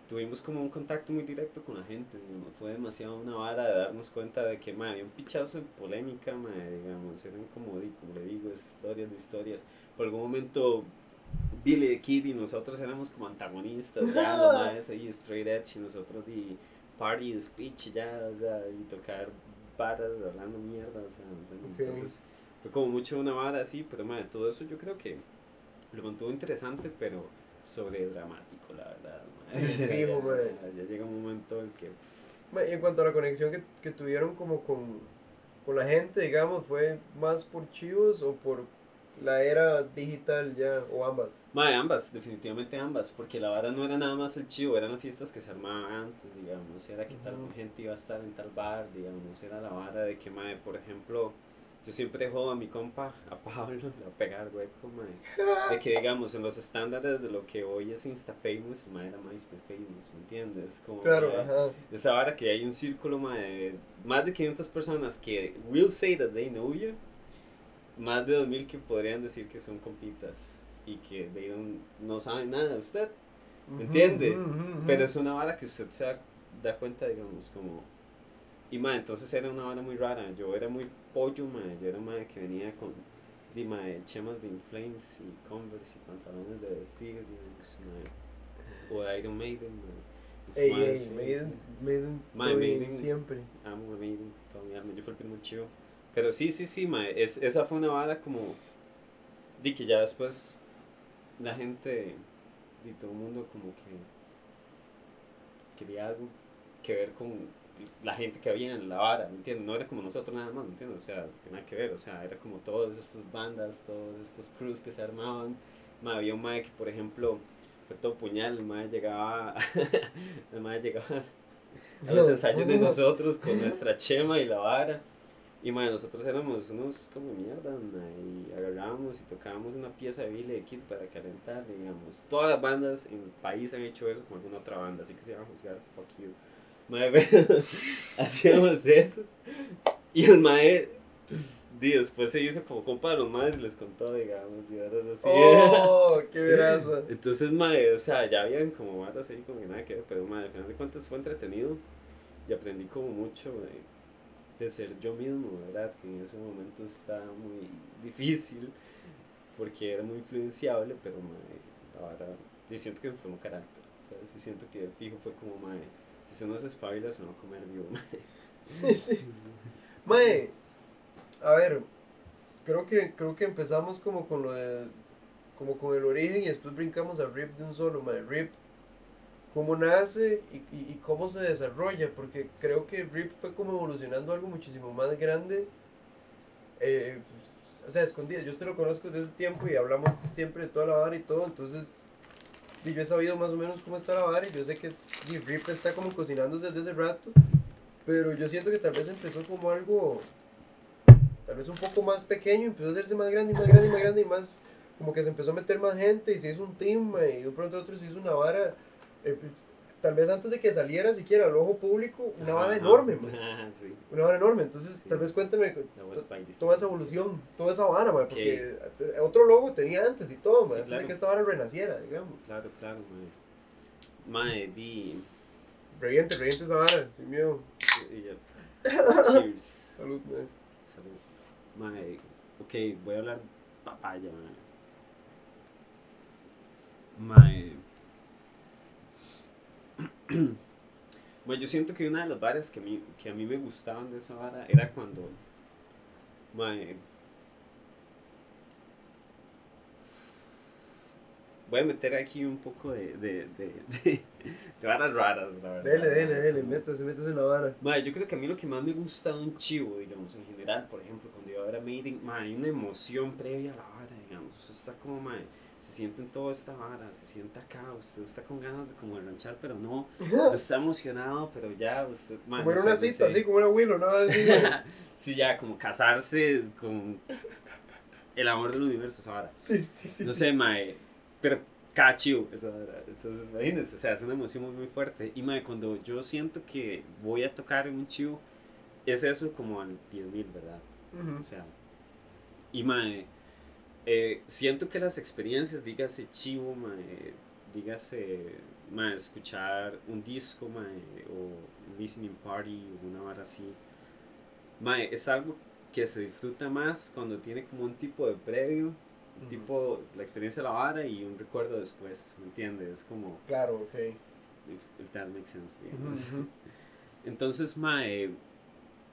tuvimos como un contacto muy directo con la gente, digamos, fue demasiado una vara de darnos cuenta de que, mae, había un pichazo en polémica, mae, digamos, eran como, como le digo, es historias de historias. Por algún momento, Billy the Kid y nosotros éramos como antagonistas, ya, los maes ahí, straight edge, y nosotros, di, party, speech, ya, o sea, y tocar varas hablando mierda, o sea, entonces fue como mucho una vara así, pero madre, todo eso yo creo que lo mantuvo interesante, pero sobre dramático, la verdad. Sí, Ya- fijo, ya, llega un momento en que Y en cuanto a la conexión que, que tuvieron como con, con la gente, digamos, ¿fue más por chivos o por la era digital ya, o ambas? Ambas, definitivamente ambas, porque la vara no era nada más el chivo, eran las fiestas que se armaban antes, digamos, era que tal gente iba a estar en tal bar, digamos, era la vara de que, mae, por ejemplo, yo siempre jodo a mi compa, a Pablo, a pegar webcam, mae, de que, digamos, en los estándares de lo que hoy es Insta Famous, el mae era MySpace Famous, ¿me entiendes? Como, Claro, mae, ajá. esa vara que hay un círculo mae, de más de 500 personas que will say that they know you, más de 2000 que podrían decir que son compitas y que they don't- no saben nada de usted, ¿Entiende? ujú, pero es una vara que usted se da, da cuenta, digamos, como... Y mae, entonces era una vara muy rara, yo era muy pollo, mae, yo era mae que venía con di, mae, chemas de Inflames y Converse y pantalones de vestir, mae, o de Iron Maiden, mae. y Ey, ey, sí, Maiden, sí. Maiden, bien, Maiden. siempre. Amo a Maiden toda mi alma, yo fui el primer chivo. Pero sí, sí, sí, mae, es, esa fue una vara como... Di que ya después la gente, di todo el mundo como que quería algo que ver con la gente que había en la vara, ¿me entiendes? No era como nosotros nada más, ¿me entiendes? O sea, nada que ver, o sea, era como todas estas bandas, todos estos crews que se armaban. Mae, había un mae que, por ejemplo, fue todo puñal, el mae llegaba, el mae llegaba a los ensayos de nosotros con nuestra chema y la vara. Y mae, nosotros éramos unos como mierda, y agarrábamos y tocábamos una pieza de Billy the Kid para calentar, digamos. Todas las bandas en el país han hecho eso con alguna otra banda, así que se van a juzgar, fuck you. Mae, hacíamos eso. Y el mae, s- di, después se hizo como compa de los maes y les contó, digamos, y ahora es así. Oh, qué veraza. Entonces, mae, o sea, ya habían como varas ahí como que nada que ver, pero mae, al final de cuentas fue entretenido y aprendí como mucho de, de ser yo mismo, ¿verdad? Que en ese momento estaba muy difícil porque era muy influenciable, pero mae, la vara, y siento que me formó carácter, ¿sabes? Y siento que fijo fue como, mae, si usted no se espabila se va a comer vivo, mae. Sí, sí. Mae, a ver, creo que, creo que empezamos como con lo de, como con el origen y después brincamos a Rip de un solo, mae. Rip, cómo nace y, y, y cómo se desarrolla, porque creo que Rip fue como evolucionando algo muchísimo más grande. Eh, o sea, escondidas. Yo usted lo conozco desde ese tiempo y hablamos siempre de toda la vara y todo, entonces y yo he sabido más o menos cómo está la vara y yo sé que y Rip está como cocinándose desde ese rato, pero yo siento que tal vez empezó como algo, tal vez un poco más pequeño, empezó a hacerse más grande y más grande y más grande y más, como que se empezó a meter más gente y se hizo un team y de pronto otro se hizo una vara. eh, tal vez antes de que saliera siquiera al ojo público, una vara Ajá. enorme, man. Ah, sí. Una vara enorme. Entonces, Sí. tal vez by design. toda esa evolución, toda esa vara, man, porque otro logo tenía antes y todo, man, Sí, antes de que esta vara renaciera, digamos. Claro, claro, mae. Mae, di. Reviente, reviente esa vara, sin miedo. Cheers. Salud, man. Salud. Mae, ok, voy a hablar papaya. Mae. Mae, yo siento que una de las varas que a mí, que a mí me gustaban de esa vara era cuando. Mae. Voy a meter aquí un poco de, de, de, de, de varas raras, la verdad. Dele, dele, dele, métase, métase en la vara. Yo creo que a mí lo que más me gusta de un chivo, digamos, en general, por ejemplo, cuando yo era Maiden, mae, hay una emoción previa a la vara, digamos, usted está como, mae, se siente en toda esta vara, se siente acá, usted está con ganas de como de ranchar, pero no, no está emocionado, pero ya, usted, mae, Como no una cita, así como era Willow, ¿no? Man. sí, ya, como casarse con el amor del universo, esa vara. sí, sí, sí. no sí. sé, mae, pero cada chivo, esa vara. entonces, imagínense, o sea, es una emoción muy, muy fuerte, y mae, cuando yo siento que voy a tocar en un chivo, es eso como al 10.000, ¿verdad? O sea, y mae, eh, siento que las experiencias, dígase chivo, mae, dígase, mae, escuchar un disco, mae, o un listening party, o una vara así, mae, es algo que se disfruta más cuando tiene como un tipo de previo, tipo, la experiencia de la vara y un recuerdo después, ¿me entiendes? Es como, Claro, ok. if, if that makes sense, digamos. Entonces, mae,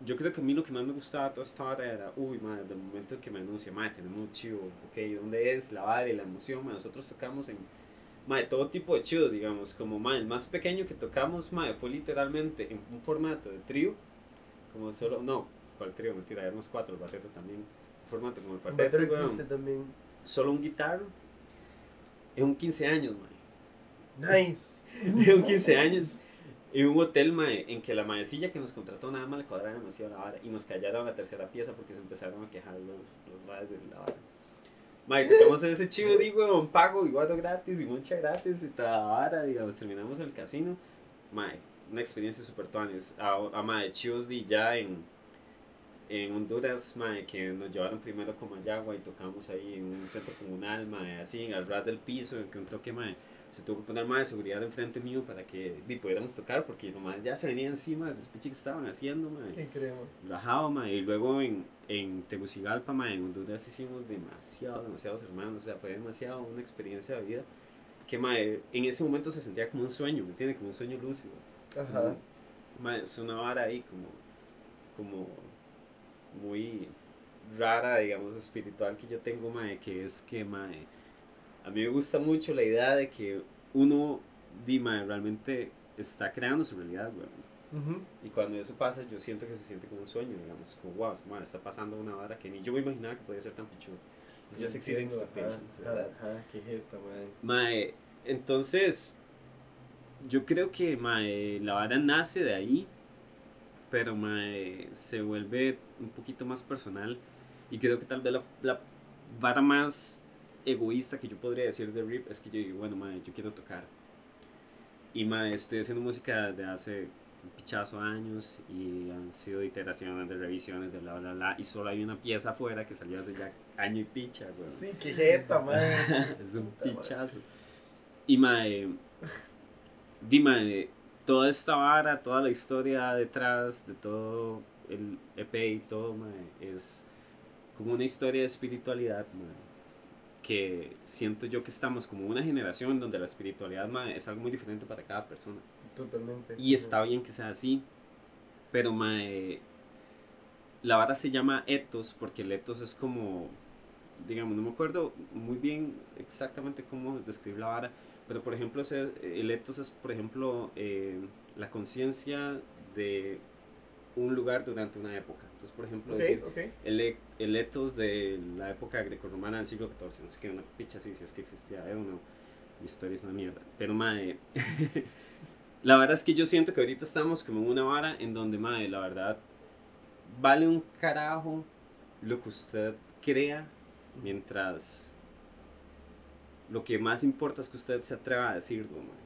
yo creo que a mí lo que más me gustaba toda esta hora era, uy, mae, desde el momento en que me anuncia, mae, tenemos un chivo, ok, ¿dónde es? La y la emoción, mae, nosotros tocamos en, mae, todo tipo de chivos, digamos, como, mae, el más pequeño que tocamos, mae, fue literalmente en un formato de trío, como solo, no, ¿cuál trío? Mentira, éramos cuatro, el batero también, un formato como el cuarteto, weón, existe también. solo un guitarro, en un 15 años, mae. Nice. de un 15 años en un hotel mae, en que la maecilla que nos contrató nada más le cuadraba demasiado la vara y nos callaron la tercera pieza porque se empezaron a quejar los, los bares de la vara. Mae, tocamos ese chivo, digo, un pago, igual gratis y mucha gratis y toda la vara, digamos, terminamos el casino. Mae, una experiencia super tuanes. A, a mae, chivos di ya en, en Honduras, mae, que nos llevaron primero como Yagua y tocamos ahí en un centro comunal, mae, así el ras del piso, que un toque, mae, se tuvo que poner más de seguridad enfrente mío para que di, pudiéramos tocar, porque nomás ya se venía encima del despiche que estaban haciendo, mae. ¿Qué creo? Rajado, mae, y luego en, en Tegucigalpa, mae, en Honduras hicimos demasiado, demasiados hermanos, o sea, fue demasiado una experiencia de vida que, mae, en ese momento se sentía como un sueño, ¿me entiendes? Como un sueño lúcido. Ajá. Mae, es una vara ahí como, como muy rara, digamos, espiritual que yo tengo, mae, que es que, mae, a mí me gusta mucho la idea de que uno, di, mae, realmente está creando su realidad, weón. Ujú. Y cuando eso pasa, yo siento que se siente como un sueño, digamos, como, wow, mae, está pasando una vara que ni yo me imaginaba que podía ser tan pichudo. It's just exceeding expectations, ajá, ¿verdad? Ajá, qué jeta, man. Mae, entonces, yo creo que mae, la vara nace de ahí, pero mae, se vuelve un poquito más personal y creo que tal vez la, la vara más egoísta que yo podría decir de Rip es que yo digo, bueno, mae, yo quiero tocar. Y mae, estoy haciendo música de hace un pichazo años y han sido iteraciones de revisiones de bla bla bla y solo hay una pieza afuera que salió hace ya año y picha, weón. Sí, qué jeta, man. es un madre. pichazo. Y mae, di mae, toda esta vara, toda la historia detrás de todo el EP y todo, mae, es como una historia de espiritualidad, mae, que siento yo que estamos como una generación donde la espiritualidad, mae, es algo muy diferente para cada persona. Totalmente. Y está bien que sea así. Pero, mae, la vara se llama ethos porque el ethos es como, digamos, no me acuerdo muy bien exactamente cómo describir la vara, pero por ejemplo, el ethos es, por ejemplo, eh, la conciencia de un lugar durante una época. Entonces, por ejemplo, decir, el, e- el etos de la época grecorromana del siglo XIV, no sé qué, una picha así, si es que existía, don't know. Mi historia es una mierda. Pero, mae, la verdad es que yo siento que ahorita estamos como en una vara en donde, mae, la verdad, vale un carajo lo que usted crea mientras lo que más importa es que usted se atreva a decirlo, mae.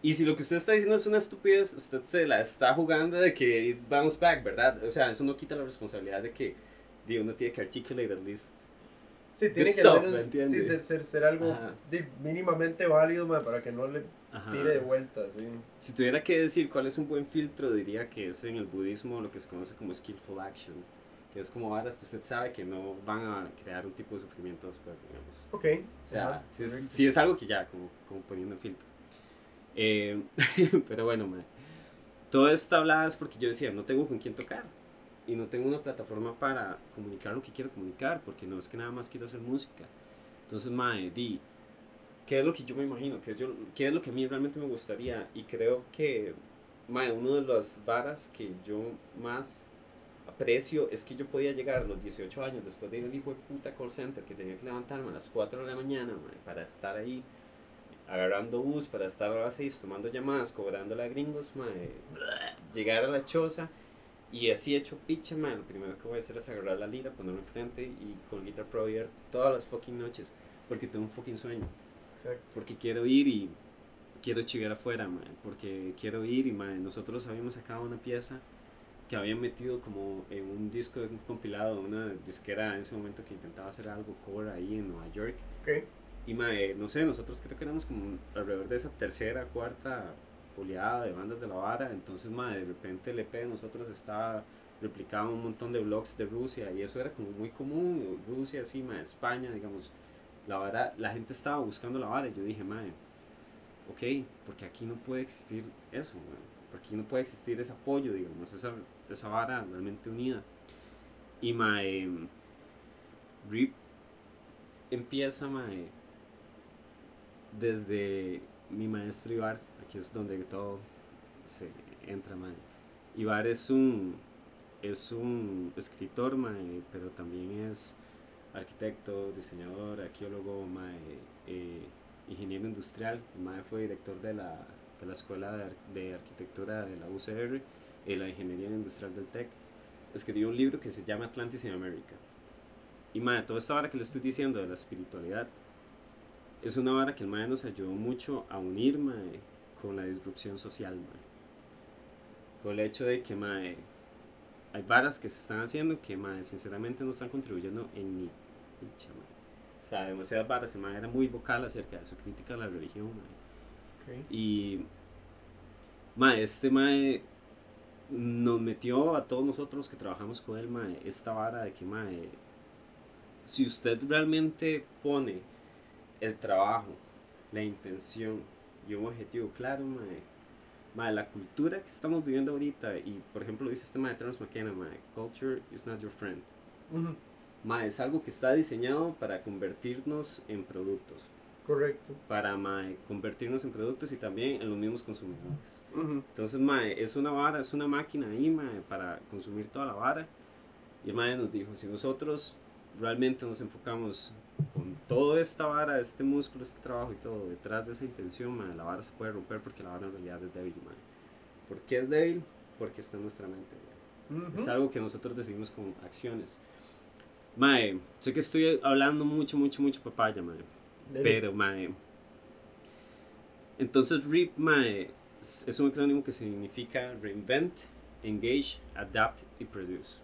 Y si lo que usted está diciendo es una estupidez, usted se la está jugando de que bounce back, ¿verdad? O sea, eso no quita la responsabilidad de que digo, uno tiene que articulate at least. Sí, tiene que al menos, sí, ser, ser, ser algo de- mínimamente válido mae, para que no le Ajá. tire de vuelta, sí. Si tuviera que decir cuál es un buen filtro, diría que es en el budismo lo que se conoce como skillful action, que es como varas que usted sabe que no van a crear un tipo de sufrimiento después, digamos. Ok. O sea, si es, sí es algo que ya, como, como poniendo en filtro. Eh, pero bueno, mae, todo esto hablaba es porque yo decía, no tengo con quién tocar. Y no tengo una plataforma para comunicar lo que quiero comunicar, porque no es que nada más quiero hacer música. Entonces, mae, di, ¿qué es lo que yo me imagino? ¿Qué yo, qué es lo que a mí realmente me gustaría? Y creo que, mae, una de las varas que yo más aprecio es que yo podía llegar a los 18 años después de ir al hijo de puta call center que tenía que levantarme a las 4 de la mañana mae, para estar ahí agarrando bus, para estar a las 6 tomando llamadas, cobrando a gringos, mae, llegar a la choza y así hecho picha, mae, lo primero que voy a hacer es agarrar la lira, ponerlo enfrente y con Guitar Pro todas las fucking noches porque tengo un fucking sueño Exacto. porque quiero ir y quiero chivar afuera, mae, porque quiero ir y mae, nosotros habíamos sacado una pieza que habían metido como en un disco un compilado de una disquera en ese momento que intentaba hacer algo core ahí en Nueva York Ok. Y mae, no sé, nosotros creo que éramos como alrededor de esa tercera, cuarta oleada de bandas de la vara, entonces mae, de repente el EP de nosotros estaba replicado en un montón de blogs de Rusia. Y eso era como muy común, Rusia, así, mae, España, digamos, la vara, la gente estaba buscando la vara. Y yo dije, mae, ok, porque aquí no puede existir eso, porque aquí no puede existir ese apoyo, digamos, esa, esa vara realmente unida. Y mae, Rip empieza, mae, desde mi maestro Ibar, aquí es donde todo se entra, mae. Ibar es un, es un escritor, mae, pero también es arquitecto, diseñador, arqueólogo, mae, eh, ingeniero industrial. Mae fue director de la, de la Escuela de, Ar- de Arquitectura de la UCR y la Ingeniería Industrial del TEC. Escribió un libro que se llama Atlantis in America. Y mae, toda esta vara que le estoy diciendo de la espiritualidad es una vara que el mae nos ayudó mucho a unir mae, con la disrupción social. Mae. Con el hecho de que mae, hay varas que se están haciendo que mae, sinceramente no están contribuyendo en ni picha, mae. O sea, demasiadas varas. El mae era muy vocal acerca de su crítica a la religión. mae. Ok. Y mae, este mae nos metió a todos nosotros que trabajamos con él, mae, esta vara de que mae, si usted realmente pone el trabajo, la intención y un objetivo claro, mae, mae, la cultura que estamos viviendo ahorita, y por ejemplo dice este mae Terence McKenna, mae, culture is not your friend. Ujú, Mae, es algo que está diseñado para convertirnos en productos, Correcto. para mae, convertirnos en productos y también en los mismos consumidores. Ujú, Entonces, mae, es una vara, es una máquina ahí, mae, para consumir toda la vara. Y el mae nos dijo, si nosotros realmente nos enfocamos con toda esta vara, este músculo, este trabajo y todo, detrás de esa intención, mae, la vara se puede romper porque la vara en realidad es débil, mae. ¿Por qué es débil? Porque está en nuestra mente, ujú. Es algo que nosotros decidimos con acciones. Mae, sé que estoy hablando mucho, mucho, mucho papaya, mae. Pero, mae. Entonces, REAP, mae, es un acrónimo que significa Reinvent, Engage, Adapt y Produce.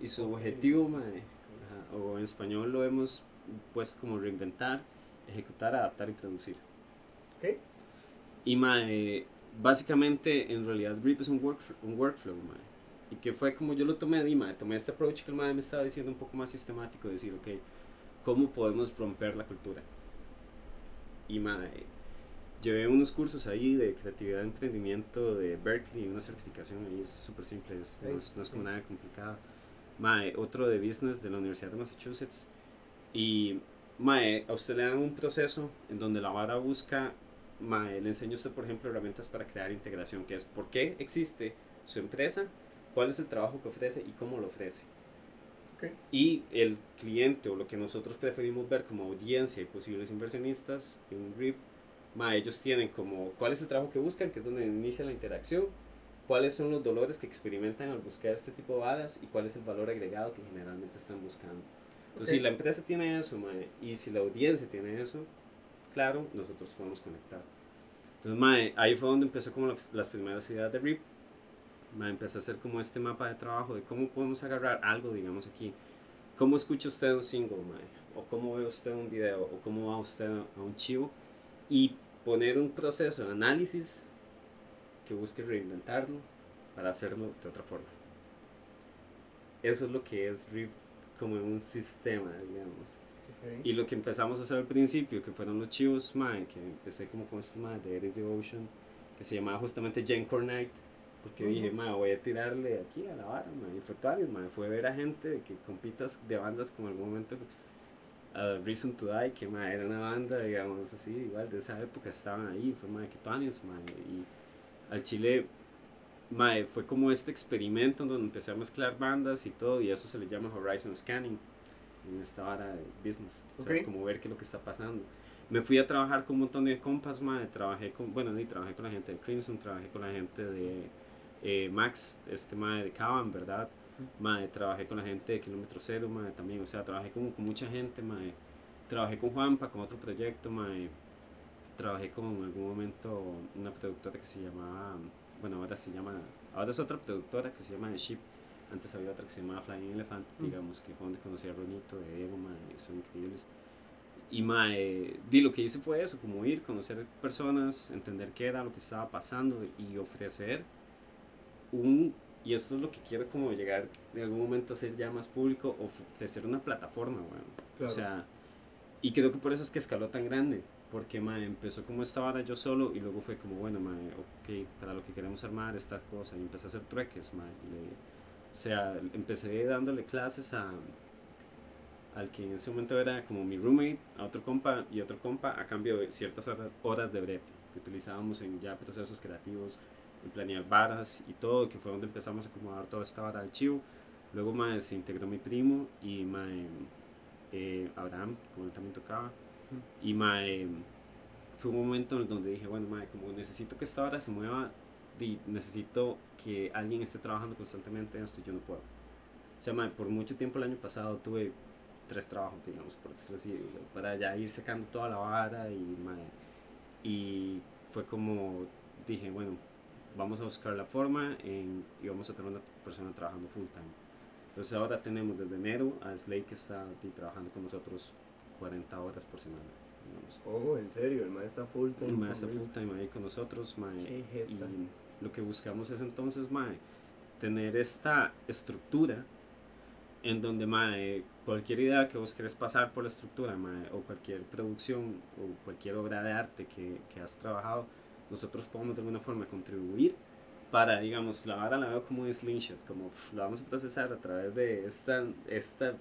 Y su objetivo, mae, o en español lo hemos puesto como reinventar, ejecutar, adaptar y producir. Ok. Y, mae, básicamente, en realidad, REAP es un, workf- un workflow, mae. Y que fue como yo lo tomé, y, mae, tomé este approach que el mae me estaba diciendo un poco más sistemático, de decir, ok, ¿cómo podemos romper la cultura? Y, mae, llevé unos cursos ahí de creatividad y emprendimiento de Berkeley, una certificación ahí súper simple, es- no, es, no es como nada complicado. Mae, otro de business de la Universidad de Massachusetts. Y, mae, a usted le dan un proceso en donde la vara busca, mae, le enseño a usted, por ejemplo, herramientas para crear integración, que es por qué existe su empresa, cuál es el trabajo que ofrece y cómo lo ofrece. Ok. Y el cliente o lo que nosotros preferimos ver como audiencia y posibles inversionistas en RIP, ma, ellos tienen como cuál es el trabajo que buscan, que es donde inicia la interacción, cuáles son los dolores que experimentan al buscar este tipo de varas y cuál es el valor agregado que generalmente están buscando. Entonces, si la empresa tiene eso, mae, y si la audiencia tiene eso, claro, nosotros podemos conectar. Entonces, mae, ahí fue donde empezó como las primeras ideas de RIP. Mae, empecé a hacer como este mapa de trabajo de cómo podemos agarrar algo, digamos aquí. ¿Cómo escucha usted un single, mae? O cómo ve usted un video, o cómo va usted a un chivo. Y poner un proceso de análisis que busque reinventarlo para hacerlo de otra forma. Eso es lo que es RIP como en un sistema, digamos. Ok. Y lo que empezamos a hacer al principio, que fueron los chivos, mae, que empecé como con estos mae de Eris Devotion, que se llamaba justamente Gencore Night, porque dije, Ujú. mae, voy a tirarle aquí a la vara, mae, y fue tal, mae, fue ver a gente que compitas de bandas como en algún momento a Reason to Die, que mae, era una banda, digamos así, igual de esa época estaban ahí, fue mae, que Tuanis, mae, y al Chile, mae, fue como este experimento en donde empecé a mezclar bandas y todo, y eso se le llama Horizon Scanning en esta vara de business. O sea, es como ver qué es lo que está pasando. Me fui a trabajar con un montón de compas, mae. Trabajé con, bueno, ni trabajé con la gente de Crimson, trabajé con la gente de eh, Max, este mae de Caban, ¿verdad? Mae, trabajé con la gente de Kilómetro Cero, mae, también. O sea, trabajé con, con mucha gente, mae. Trabajé con Juanpa, con otro proyecto, mae. Trabajé con en algún momento una productora que se llamaba, bueno, ahora se llama, ahora es otra productora que se llama The Ship. Antes había otra que se llamaba Flying Elephant, Mm. digamos, que fue donde conocí a Ronito, de Diego, mae, son increíbles. Y mae, di, lo que hice fue eso, como ir, conocer personas, entender qué era lo que estaba pasando y ofrecer un, y esto es lo que quiero como llegar de algún momento a ser ya más público, ofrecer una plataforma, weón. Claro. O sea, y creo que por eso es que escaló tan grande, porque mae, empezó como esta vara yo solo y luego fue como, bueno, mae, ok, para lo que queremos armar esta cosa, y empecé a hacer trueques, mae, o sea, empecé dándole clases a al que en ese momento era como mi roommate, a otro compa y otro compa a cambio de ciertas hora- horas de brete que utilizábamos en ya procesos creativos, en planear varas y todo, que fue donde empezamos a acomodar toda esta vara de archivo. Luego mae, se integró mi primo y mae, eh, Abraham, como él también tocaba. Y mae, fue un momento en donde dije, bueno, mae, como necesito que esta hora se mueva y necesito que alguien esté trabajando constantemente en esto, yo no puedo. O sea, mae, por mucho tiempo el año pasado tuve tres trabajos, digamos, por decirlo así, para ya ir secando toda la vara y, mae, y fue como dije, bueno, vamos a buscar la forma en- y vamos a tener una persona trabajando full time. Entonces ahora tenemos desde enero a Slade que está trabajando con nosotros 40 horas por semana. Digamos. Oh, en serio, el maestro está full time. El mae está con full time ahí con nosotros, mae, y lo que buscamos es entonces, mae, tener esta estructura en donde, mae, cualquier idea que vos querés pasar por la estructura, mae, o cualquier producción o cualquier obra de arte que, que has trabajado, nosotros podemos de alguna forma contribuir para, digamos, la vara la veo como un slingshot, como uf, lo vamos a procesar a través de esta, esta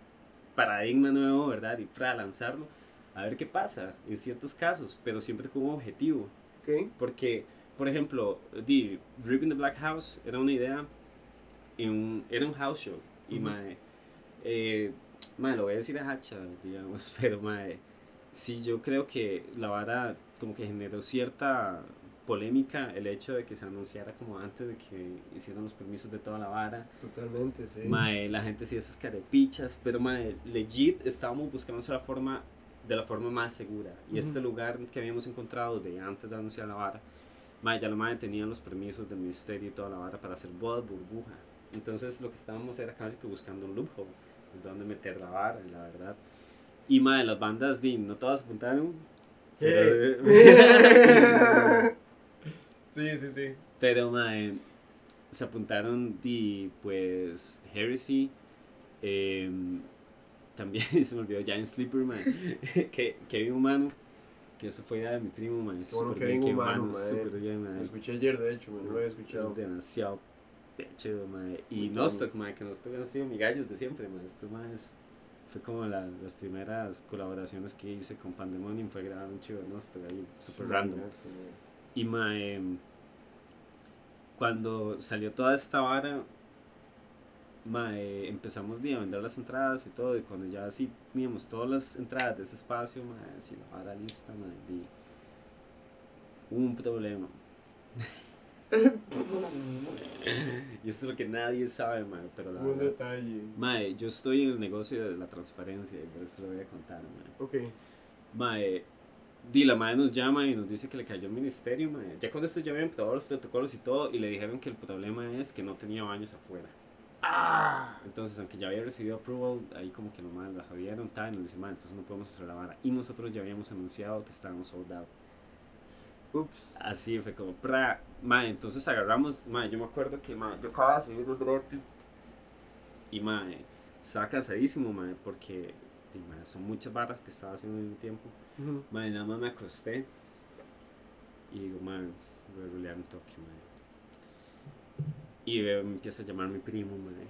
paradigma nuevo, ¿verdad? Y para lanzarlo, a ver qué pasa en ciertos casos, pero siempre con un objetivo. Porque, por ejemplo, the Ripping the Black House era una idea, en un, era un house show. Y, Ujú. mae, eh, mae, lo voy a decir a hacha, digamos, pero, mae, sí, yo creo que la vara como que generó cierta polémica el hecho de que se anunciara como antes de que hicieran los permisos de toda la vara. Totalmente, sí. Mae, la gente sí esas carepichas, pero mae, legit estábamos buscando la forma de la forma más segura. Y Ujú. este lugar que habíamos encontrado de antes de anunciar la vara, mae, ya la madre tenían los permisos del ministerio y toda la vara para hacer bodas burbuja. Entonces lo que estábamos era casi que buscando un loophole, donde meter la vara, la verdad. Y mae, las bandas, di, no todas apuntaron. Pero, sí, sí, sí. Pero, mae, se apuntaron di, pues, Heresy. em, también se me olvidó Giant Sleeper, mae. que Kevin Humano. Que eso fue idea de mi primo, mae. Qué bueno, Kevin bien, Humano, Humano, mae. súper bien, Lo mae. escuché ayer, de hecho, no lo había escuchado. Es demasiado pecho, mae. Y buenos. mae, que Nostock han sido mis gallos de siempre, mae. Esto, mae, es- fue como la- las primeras colaboraciones que hice con Pandemonium. Fue grabar un chivo de ahí, Sí, súper random. Y mae, cuando salió toda esta vara, mae, empezamos di, a vender las entradas y todo, y cuando ya así teníamos todas las entradas de ese espacio, mae, así la vara lista, mae, di, un problema. y eso es lo que nadie sabe, mae, pero la Un verdad, detalle. mae, yo estoy en el negocio de la transparencia y por eso lo voy a contar, mae. Ok. Mae, di, la madre nos llama y nos dice que le cayó el ministerio, mae. Ya cuando esto ya habían probado los protocolos y todo, y le dijeron que el problema es que no tenía baños afuera. Ah. Entonces, aunque ya había recibido approval, ahí como que nomás la jodieron, tal, y nos dice, mae, entonces no podemos hacer la vara. Y nosotros ya habíamos anunciado que estábamos sold out. Ups. Así fue como, pra, mae, entonces agarramos, mae, yo me acuerdo que, mae, yo acababa de salir del brete, y mae, estaba cansadísimo, mae, porque, mae, son muchas barras que estaba haciendo al mismo tiempo. Madre, nada más me acosté y digo, madre, voy a rulear un toque, madre. Y veo, me empieza a llamar mi primo, madre.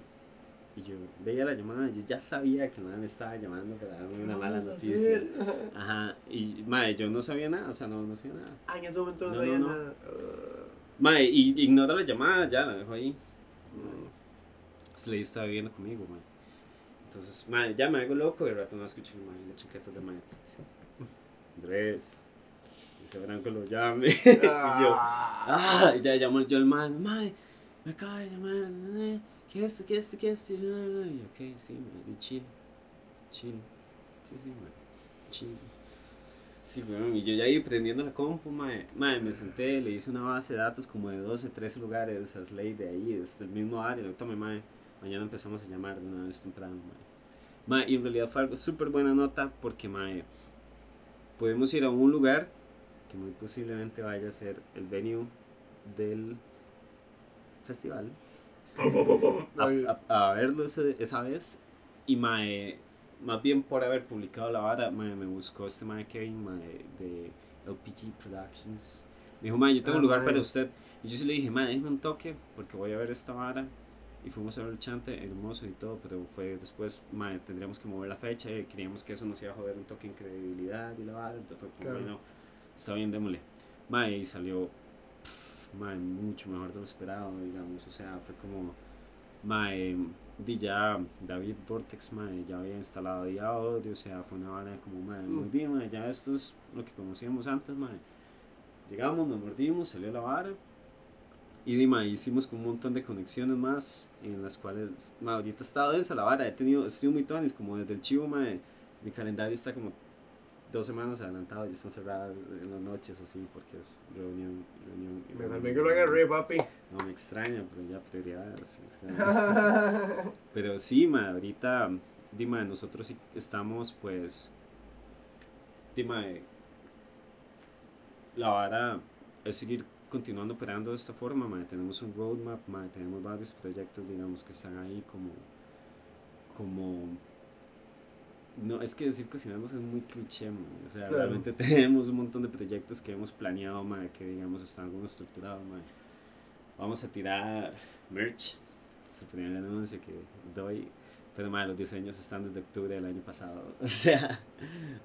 Y yo veía la llamada, yo ya sabía que madre me estaba llamando para darme ¿Qué una mala noticia. Ajá, y madre, yo no sabía nada, o sea, no, no sabía nada. Ah, en ese momento no, No, sabía no, no. nada. Ah. Madre, y ignora la llamada, ya la dejo ahí. Slade estaba viviendo conmigo, madre. Entonces, madre, ya me hago loco y de rato no escucho madre, la chaqueta de madre. Andrés. Ese branco lo llame. y yo, Ah. ah, y ya llamó yo al madre, madre, me acaba de llamar, nene, ¿qué es esto, qué es esto, qué es esto? Y yo, ok, sí, chill, chill, sí, sí, chill. Sí, weón, y yo ya iba prendiendo la compu, madre, me senté, le hice una base de datos como de 12, 13 lugares a Slade de ahí, desde el mismo área, lo madre, mañana empezamos a llamar de una vez temprano. Madre, y en realidad fue algo súper buena nota porque, madre, podemos ir a un lugar que muy posiblemente vaya a ser el venue del festival. A, a- a verlo ese- esa vez. Y mae, más bien por haber publicado la vara mae, me buscó este mae Kevin mae, de LPG Productions. Me dijo mae yo tengo Ah, un lugar para usted y yo sí le dije mae déjeme un toque porque voy a ver esta vara y fuimos a ver el chante hermoso y todo pero fue después mae, tendríamos que mover la fecha y creíamos que eso nos iba a joder un toque en credibilidad y la vara entonces fue como Claro. bueno está bien démosle mae y salió pff, mae, mucho mejor de lo esperado digamos o sea fue como Mae, di ya David Vortex, mae, ya había instalado ya audio, o sea, fue una vara como, muy Mm. bien, mae, ya esto es lo que conocíamos antes, mae. Llegamos, nos mordimos, salió la vara. Y di, mae, hicimos como un montón de conexiones más, en las cuales, mae, ahorita está densa la vara, he tenido, he sido muy tonis, como desde el chivo, mae, mi calendario está como dos semanas adelantado, ya están cerradas en las noches, así, porque es reunión, reunión. Me salvé que lo agarré, papi. No me extraña, pero ya prioridades. me extraña. pero sí, ma, ahorita, Dima, nosotros sí estamos, pues, Dima, la vara es seguir continuando operando de esta forma, ma, tenemos un roadmap, ma, tenemos varios proyectos, digamos, que están ahí como, como, no, es que decir cocinándose es muy cliché, o sea, Claro. realmente tenemos un montón de proyectos que hemos planeado, que digamos están como estructurados. Vamos a tirar merch, ponía el anuncio que doy, pero ma, los diseños están desde octubre del año pasado, o sea,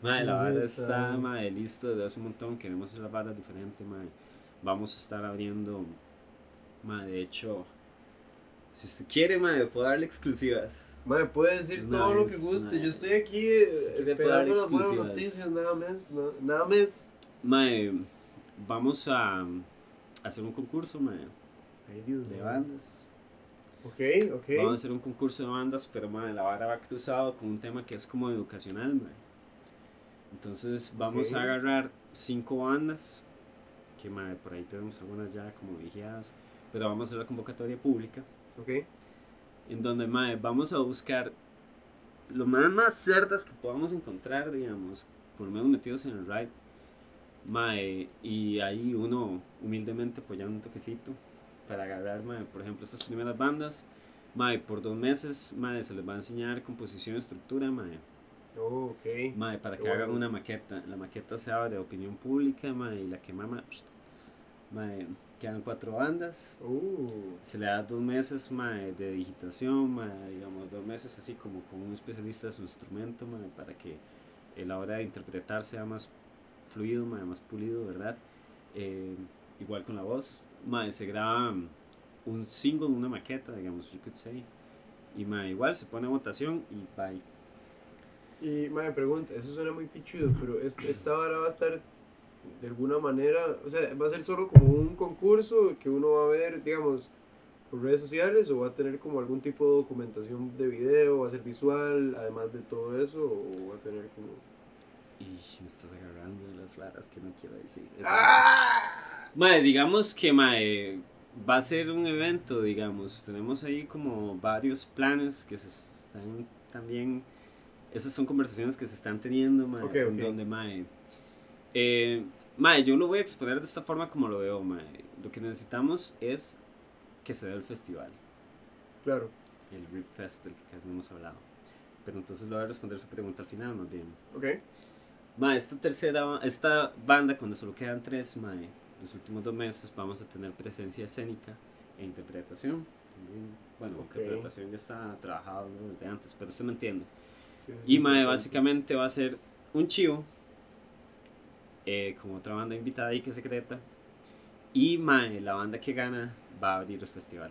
la Puta. está, listo desde hace un montón, queremos hacer la vara diferente, ma, vamos a estar abriendo, ma, de hecho, si usted quiere, ma, puedo darle exclusivas. Madre, puede decir todo lo que guste. Yo estoy aquí Si esperando las buenas noticias, nada más. no- nada más. Mae, vamos a hacer un concurso, mae, Ay, Dios de bandas. Ok, ok. Vamos a hacer un concurso de bandas, pero mae, la vara va cruzado con un tema que es como educacional, mae. Entonces vamos a agarrar cinco bandas, que mae, por ahí tenemos algunas ya como vigiadas, pero vamos a hacer la convocatoria pública, Ok. en donde mae, vamos a buscar lo más, más cerdas que podamos encontrar, digamos, por lo menos metidos en el ride. Mae, y ahí uno humildemente apoyando un toquecito para agarrar, mae, por ejemplo, estas primeras bandas. Mae, por dos meses, mae, se les va a enseñar composición y estructura, mae. Oh, ok. Mae, para que Qué hagan bueno. una maqueta. La maqueta se abre de opinión pública, mae, y la que mama, mae, quedan cuatro bandas. Uh, Se le da dos meses mae, de digitación, mae, digamos, dos meses así como con un especialista de su instrumento, mae, para que eh, la hora de interpretar sea más fluido, mae, más pulido, ¿verdad? Eh, igual con la voz. Mae, se graba un single, una maqueta, digamos, you could say. Y mae, igual se pone a votación y bye. Y me pregunta, eso suena muy pichudo, pero es- esta vara va a estar de alguna manera, o sea, va a ser solo como un concurso que uno va a ver, digamos, por redes sociales o va a tener como algún tipo de documentación de video, va a ser visual, además de todo eso, o va a tener como... Y me estás agarrando de las varas que no quiero decir. ¡Ah! Mae, digamos que mae, va a ser un evento, digamos. Tenemos ahí como varios planes que se están también. Esas son conversaciones que se están teniendo, mae. Ok, en ok. Donde, mae. Eh, mae, yo lo voy a exponer de esta forma como lo veo, mae. Lo que necesitamos es que se dé el festival, Claro, el RIP Fest del que casi no hemos hablado. Pero entonces lo voy a responder su pregunta al final, más bien. ok. Ma, esta tercera, esta banda, cuando solo quedan tres, ma, los últimos dos meses vamos a tener presencia escénica e interpretación. También, bueno, Ok. interpretación ya está trabajado desde antes, pero usted me entiende. Sí, Y ma, importante. básicamente va a ser un chivo, eh, como otra banda invitada y que secreta. Y ma, la banda que gana va a abrir el festival.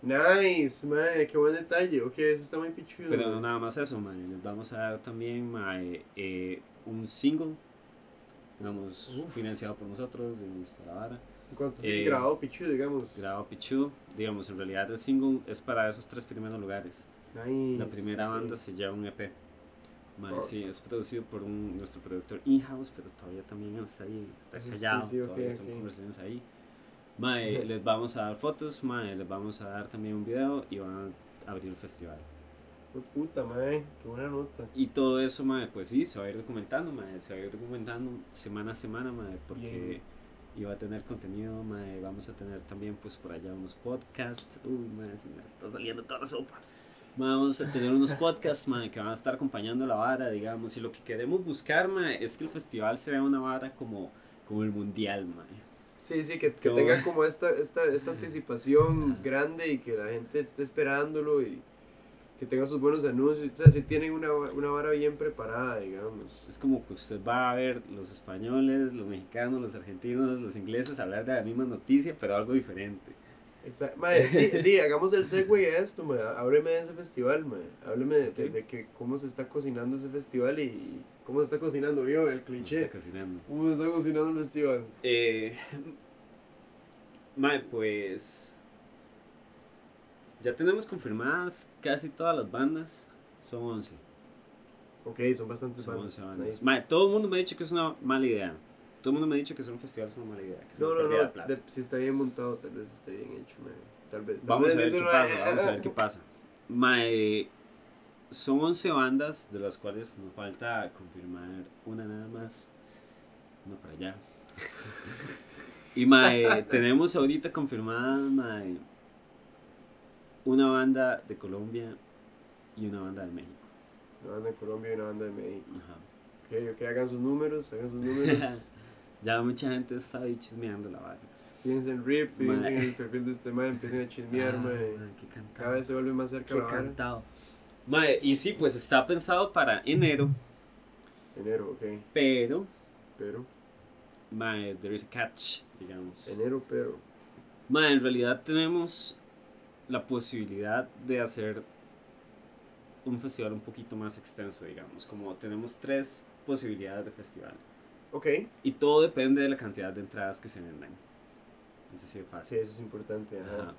Nice, mae, qué buen detalle, ok, eso está muy pichudo. Pero mae. no nada más eso, ma, les vamos a dar también ma, eh, un single, digamos, Uf. financiado por nosotros, de nuestra vara. A eh, grabado pichudo, digamos. grabado Pichu, digamos, en realidad el single es para esos tres primeros lugares. Nice. La primera ok. banda se lleva un EP. Fuck. sí, es producido por un, nuestro productor in-house, pero todavía también está ahí, está Sí, sí, callado, sí, ok, todavía son ok. conversaciones ahí. Mae, les vamos a dar fotos, mae, les vamos a dar también un video y van a abrir el festival. Fue puta, mae, qué buena nota. Y todo eso, mae, pues sí, se va a ir documentando, mae, se va a ir documentando semana a semana, mae, porque iba a tener contenido, mae, vamos a tener también, pues, por allá unos podcasts, uy, mae, se me está saliendo toda la sopa. Vamos a tener unos podcasts, que van a estar acompañando la vara, digamos, y lo que queremos buscar, es que el festival se vea una vara como, como el mundial. Sí, sí, que, que tenga como esta, esta, esta anticipación Ajá. grande y que la gente esté esperándolo y que tenga sus buenos anuncios. O sea, si tienen una, una vara bien preparada, digamos. Es como que usted va a ver los españoles, los mexicanos, los argentinos, los ingleses hablar de la misma noticia, pero algo diferente. Exacto. Mae, sí, di, hagamos el segue a esto, mae. Hábleme de ese festival, mae. Hábleme de, de- de que cómo se está cocinando ese festival y cómo se está cocinando, ¿vio? El cliché. está cocinando. ¿Cómo se está cocinando el festival? Eh, mae, pues. Ya tenemos confirmadas casi todas las bandas. Son 11. Ok, son bastantes Son bandas. 11 bandas. Nice. Mae, todo el mundo me ha dicho que es una mala idea. Todo el mundo me ha dicho que hacer un festival es una mala idea. Que No, no, no. de- si está bien montado, tal vez esté bien hecho. Tal vez. tal Vamos vez a ver qué pasa, "Ah, vamos a ver qué ah". pasa. Mae, son 11 bandas, de las cuales nos falta confirmar una nada más. Una para allá. y mae, tenemos ahorita confirmada, mae, una banda de Colombia y una banda de México. Una banda de Colombia y una banda de México. Ajá. Ok, ok, hagan sus números, hagan sus números. Ya mucha gente está ahí chismeando la vara. Fíjense en RIP, fíjense en el perfil de este mae, empiecen a chismear, Ah, mae. Cada vez se vuelve más cerca Qué la cantado. Mae, y sí, pues está pensado para enero, Enero, ok. pero Pero, Mae, there is a catch, digamos. enero, pero. Mae, en realidad tenemos la posibilidad de hacer un festival un poquito más extenso, digamos. Como tenemos tres posibilidades de festival. Ok. Y todo depende de la cantidad de entradas que se vendan. Es así de Sí, fácil. eso es importante, ajá. Ajá.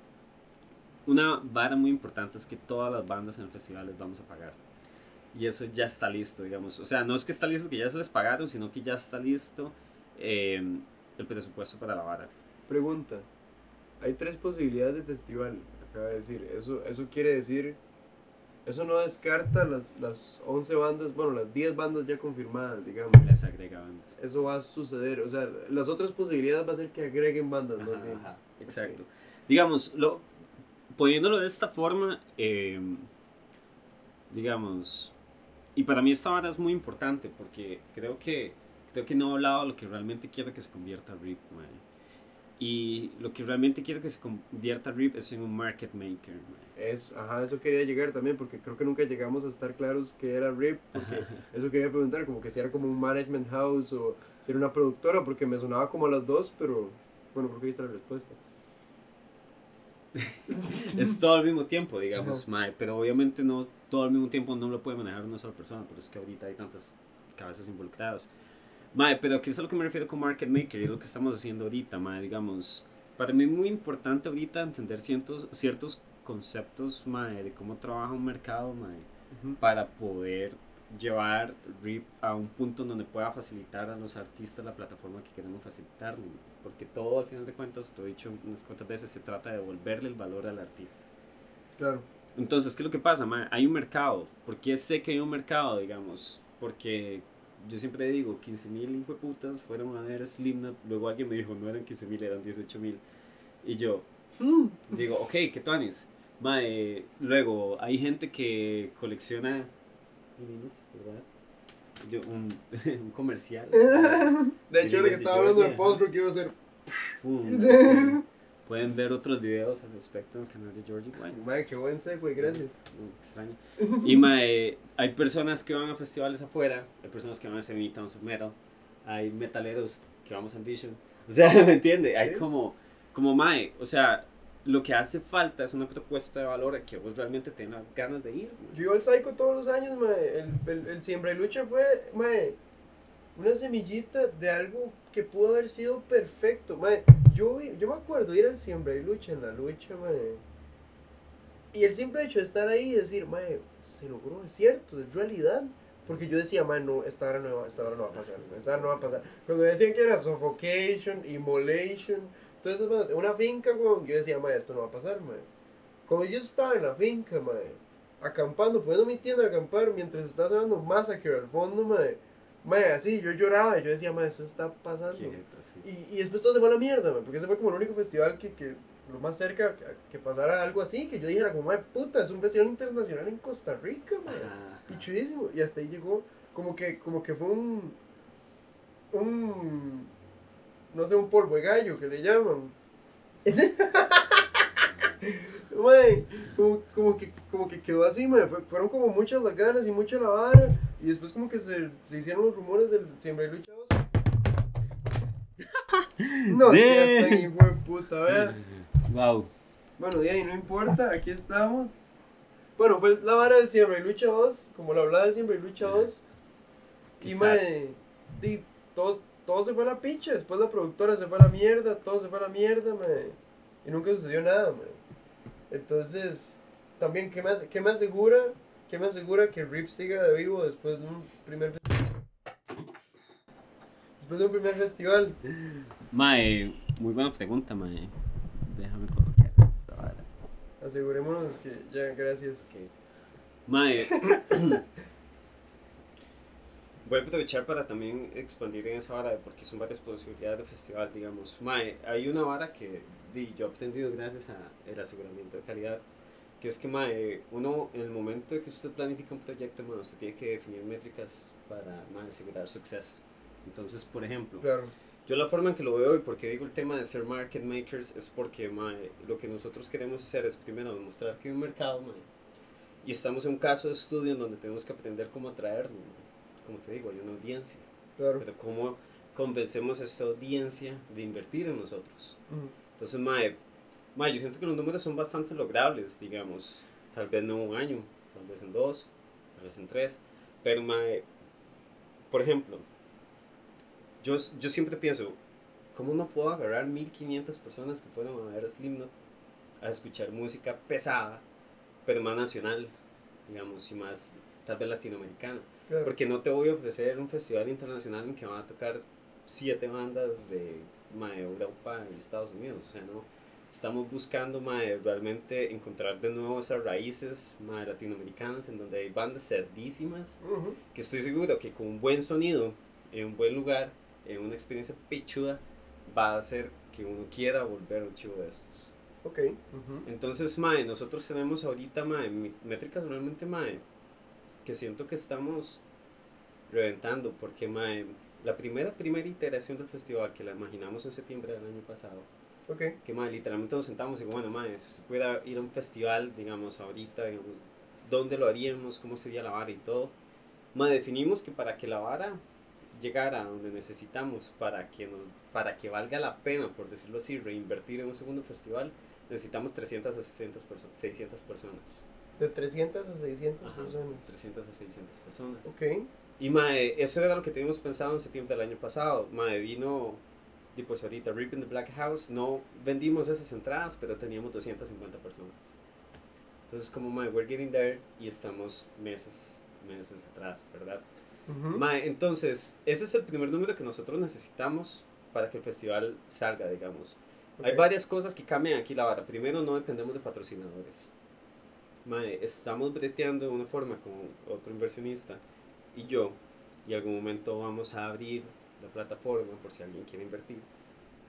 Una vara muy importante es que todas las bandas en el festival les vamos a pagar. Y eso ya está listo, digamos. O sea, no es que está listo que ya se les pagaron, sino que ya está listo eh, el presupuesto para la vara. Pregunta. Hay tres posibilidades de festival, acaba de decir. Eso, eso quiere decir. Eso no descarta las, las 11 bandas, bueno, las 10 bandas ya confirmadas, digamos. Les agrega bandas. Eso va a suceder. O sea, las otras posibilidades va a ser que agreguen bandas, ¿no? Ajá, exacto. Digamos, lo, poniéndolo de esta forma, eh, digamos, y para mí esta vara es muy importante porque creo que, creo que no he hablado de lo que realmente quiero que se convierta RIP, mae. Y lo que realmente quiero que se convierta RIP es en un market maker, mae. Es, ajá, eso quería llegar también, porque creo que nunca llegamos a estar claros que era RIP, porque eso quería preguntar, como que si era como un management house o si era una productora, porque me sonaba como a las dos, pero bueno, creo que ahí está la respuesta. es todo al mismo tiempo, digamos, mae, pero obviamente no todo al mismo tiempo no lo puede manejar una sola persona, por eso es que ahorita hay tantas cabezas involucradas. Mae, pero ¿qué es a lo que me refiero con market maker? Es lo que estamos haciendo ahorita, mae, digamos, para mí es muy importante ahorita entender ciertos, ciertos conceptos, mae, de cómo trabaja un mercado, mae, para poder llevar RIP a un punto donde pueda facilitar a los artistas la plataforma que queremos facilitar, porque todo al final de cuentas, lo he dicho unas cuantas veces, se trata de devolverle el valor al artista. Claro. Entonces, ¿qué es lo que pasa? mae? Hay un mercado. ¿Por qué sé que hay un mercado, digamos? Porque yo siempre digo, 15 mil hijo de putas fueron a ver Slipknot. Luego alguien me dijo, no eran 15 mil, eran 18 mil. Y yo digo, ok, ¿qué tonis? Mae, luego, hay gente que colecciona vinilos, ¿verdad? Yo, un, un comercial. De hecho, de que estaba hablando del post que iba a ser. Pueden ver otros videos al respecto en el canal de Georgie Wine. Mae, qué buen segue, gracias. Extraño. Y mae, hay personas que van a festivales afuera, hay personas que van a Semi Towns of Metal, hay metaleros que vamos a Ambition. O sea, ¿me entiende? Hay Sí. como, como mae, o sea, lo que hace falta es una propuesta de valor que vos realmente tengas ganas de ir. mae. Yo iba al Psycho todos los años, mae. El, el, el Siembra y Lucha fue, mae, una semillita de algo que pudo haber sido perfecto, mae. Yo, yo me acuerdo ir al Siembra y Lucha en la lucha, mae. Y el simple hecho de estar ahí y decir, mae, se logró, es cierto, es realidad. Porque yo decía, mae, no, esta hora no, va- esta hora no va a pasar, esta hora no va a pasar. Cuando decían que era Suffocation, Immolation, esas bandas, una finca, weón, yo decía, mae, esto no va a pasar, mae. Cuando yo estaba en la finca, mae, acampando, poniendo mi tienda a acampar mientras estaba sonando Massacre al fondo, mae. Mae, así, yo lloraba y yo decía, mae, eso está pasando. Sí. Y, y después todo se fue a la mierda, mae, porque ese fue como el único festival que, que lo más cerca que, que pasara algo así, que yo dijera como, mae, puta, es un festival internacional en Costa Rica, mae. Ajá. Pichudísimo. Y hasta ahí llegó, como que, como que fue un, un, no sé, un polvo de gallo que le llaman. Mae, como, como, que, como que quedó así, mae. Fue- fueron como muchas las ganas y mucha la vara. Y después como que se, se hicieron los rumores del Siembra y Lucha 2. No seas tan hijo de puta, vea. Wow. Bueno, de ahí no importa, aquí estamos. Bueno, pues la vara del Siembra y Lucha 2, como la hablaba del Siembra y Lucha 2. Y mae, di, todo, todo se fue a la picha, después la productora se fue a la mierda, todo se fue a la mierda, mae. Y nunca sucedió nada, mae. Entonces, también, ¿qué me, qué me asegura? ¿Qué me asegura que Rip siga de vivo después de un primer festival? Después de un primer festival. Mae, muy buena pregunta, mae. Déjame colocar esta vara. Asegurémonos que ya, gracias. Mae. Voy a aprovechar para también expandir en esa vara porque son varias posibilidades de festival, digamos. Mae, hay una vara que di, yo he aprendido gracias al aseguramiento de calidad, que es que, mae, uno en el momento de que usted planifica un proyecto, mae, usted tiene que definir métricas para mae, asegurar suceso. Entonces, por ejemplo, Claro. yo la forma en que lo veo y porque digo el tema de ser market makers es porque mae, lo que nosotros queremos hacer es primero demostrar que hay un mercado mae, y estamos en un caso de estudio en donde tenemos que aprender cómo atraerlo. mae. Como te digo, hay una audiencia, Claro. pero cómo convencemos a esta audiencia de invertir en nosotros. Ujú. Entonces, mae, mae, yo siento que los números son bastante logrables, digamos. Tal vez no un año, tal vez en dos, tal vez en tres. Pero, mae, por ejemplo, yo, yo siempre pienso, ¿cómo no puedo agarrar 1500 personas que fueron a ver a Slipknot a escuchar música pesada, pero más nacional, digamos, y más tal vez latinoamericana? Claro. Porque no te voy a ofrecer un festival internacional en que van a tocar siete bandas de Europa y Estados Unidos. O sea, no. Estamos buscando mae, realmente encontrar de nuevo esas raíces mae, latinoamericanas en donde hay bandas cerdísimas. Ujú. Que estoy seguro que con un buen sonido, en un buen lugar, en una experiencia pichuda, va a hacer que uno quiera volver a un chivo de estos. Ok. Ujú. Entonces, mae, nosotros tenemos ahorita, mae, métricas realmente, mae, que siento que estamos reventando, porque, mae, la primera, primera iteración del festival, que la imaginamos en septiembre del año pasado, Ok. que, mae, literalmente nos sentamos y digo, bueno, mae, si usted pudiera ir a un festival, digamos, ahorita, digamos, ¿dónde lo haríamos? ¿Cómo sería la vara y todo? Mae, definimos que para que la vara llegara a donde necesitamos, para que, nos, para que valga la pena, por decirlo así, reinvertir en un segundo festival, necesitamos 300 a 600, perso 600 personas. De 300 a 600 Ajá, personas. 300 a 600 personas. Ok. Y mae, eso era lo que teníamos pensado en septiembre del año pasado. Mae, vino, y pues ahorita Rip in the Black House, no vendimos esas entradas, pero teníamos 250 personas. Entonces como, mae, we're getting there y estamos meses, meses atrás, ¿verdad? Ujú. Mae, entonces, ese es el primer número que nosotros necesitamos para que el festival salga, digamos. Hay Ok. varias cosas que cambian aquí la vara. Primero, no dependemos de patrocinadores. Mae, estamos breteando de una forma con otro inversionista y yo, y algún momento vamos a abrir la plataforma por si alguien quiere invertir.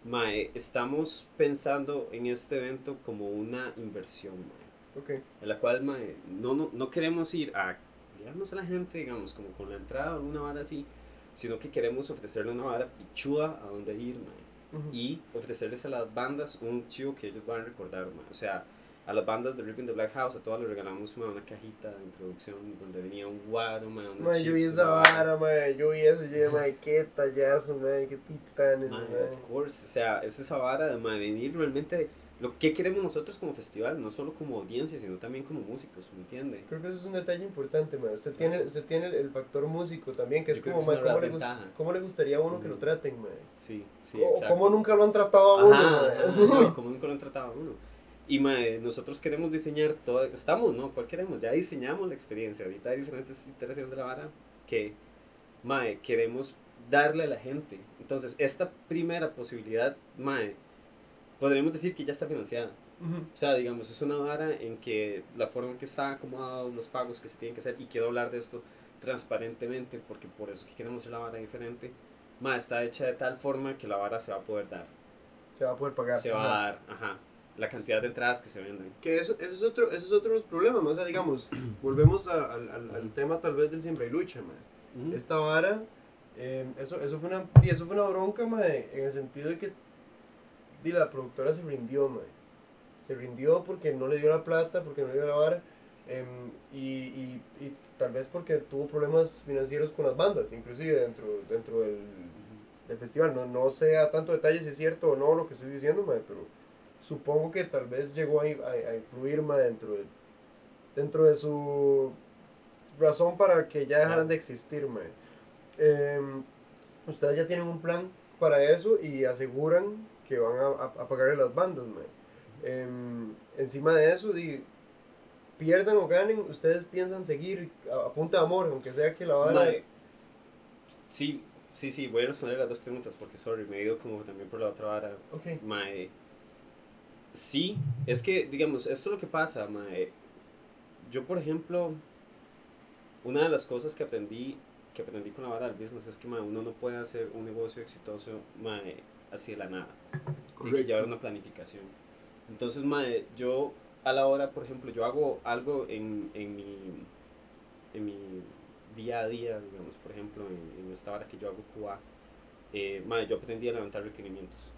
Mae, estamos pensando en este evento como una inversión, mae, Ok. en la cual mae, no, no, no queremos ir a guiarnos a la gente, digamos, como con la entrada o una vara así, sino que queremos ofrecerle una vara pichuda a donde ir, mae Ujú. y ofrecerles a las bandas un chivo que ellos van a recordar, ma. o sea, a las bandas de Ripping the Black House, a todas les regalamos ma, una cajita de introducción donde venía un guaro, ma, unos Mae, yo vi chips, esa una vara, mae. Yo vi eso. Yo dije, mae, qué tallazo, mae. Qué titanes, Ma, of course, o sea, es esa vara de ma, venir realmente lo que queremos nosotros como festival, no solo como audiencia, sino también como músicos, ¿me entiende? Creo que eso es un detalle importante, mae. Usted tiene, usted tiene el factor músico también, que Yo es como, que una ¿cómo, le ventaja. ¿cómo le gustaría a uno que lo traten, mae? Sí, sí, o exacto. cómo nunca lo han tratado a uno, Ajá, mae. ajá, Sí. no, como nunca lo han tratado a uno. Y mae, nosotros queremos diseñar todo, estamos, ¿no? ¿Cuál queremos? Ya diseñamos la experiencia. Ahorita hay diferentes iteraciones de la vara que, mae, queremos darle a la gente. Entonces, esta primera posibilidad, mae, podríamos decir que ya está financiada. O sea, digamos, es una vara en que la forma en que están acomodados los pagos que se tienen que hacer, y quiero hablar de esto transparentemente, porque por eso es que queremos hacer la vara diferente, mae, está hecha de tal forma que la vara se va a poder dar. Se va a poder pagar. Se va a dar, ajá, la cantidad de entradas que se venden. Que eso, eso es otro, eso es otro de los problemas, ¿no? o sea, digamos, volvemos a- al, al, al tema tal vez del siempre y lucha, mae. Ujú. Esta vara, eh, eso, eso, fue una, y eso fue una bronca, mae, en el sentido de que di, la productora se rindió, mae. Se rindió porque no le dio la plata, porque no le dio la vara, em, y, y, y tal vez porque tuvo problemas financieros con las bandas, inclusive dentro, dentro del, del festival. No, no sé a tanto detalle si es cierto o no lo que estoy diciendo, mae, pero supongo que tal vez llegó a, a, a influir mae, dentro, de, dentro de su razón para que ya dejaran de existir. mae. Em, ustedes ya tienen un plan para eso y aseguran que van a, a, a pagarle las bandas. mae. Em, encima de eso, di, pierdan o ganen, ustedes piensan seguir a, a punta de amor, aunque sea que la vara... Mae, sí, sí, sí, voy a responder las dos preguntas porque, sorry, me he ido como también por la otra vara. Ok. Mae, sí, es que, digamos, esto es lo que pasa, mae. Yo, por ejemplo, una de las cosas que aprendí, que aprendí con la vara del business es que, mae, uno no puede hacer un negocio exitoso, mae, así de la nada. Tiene que llevar una planificación. Entonces, mae, yo a la hora, por ejemplo, yo hago algo en, en, mi, en mi día a día, digamos, por ejemplo, en, en esta hora que yo hago QA, eh, mae, yo aprendí a levantar requerimientos.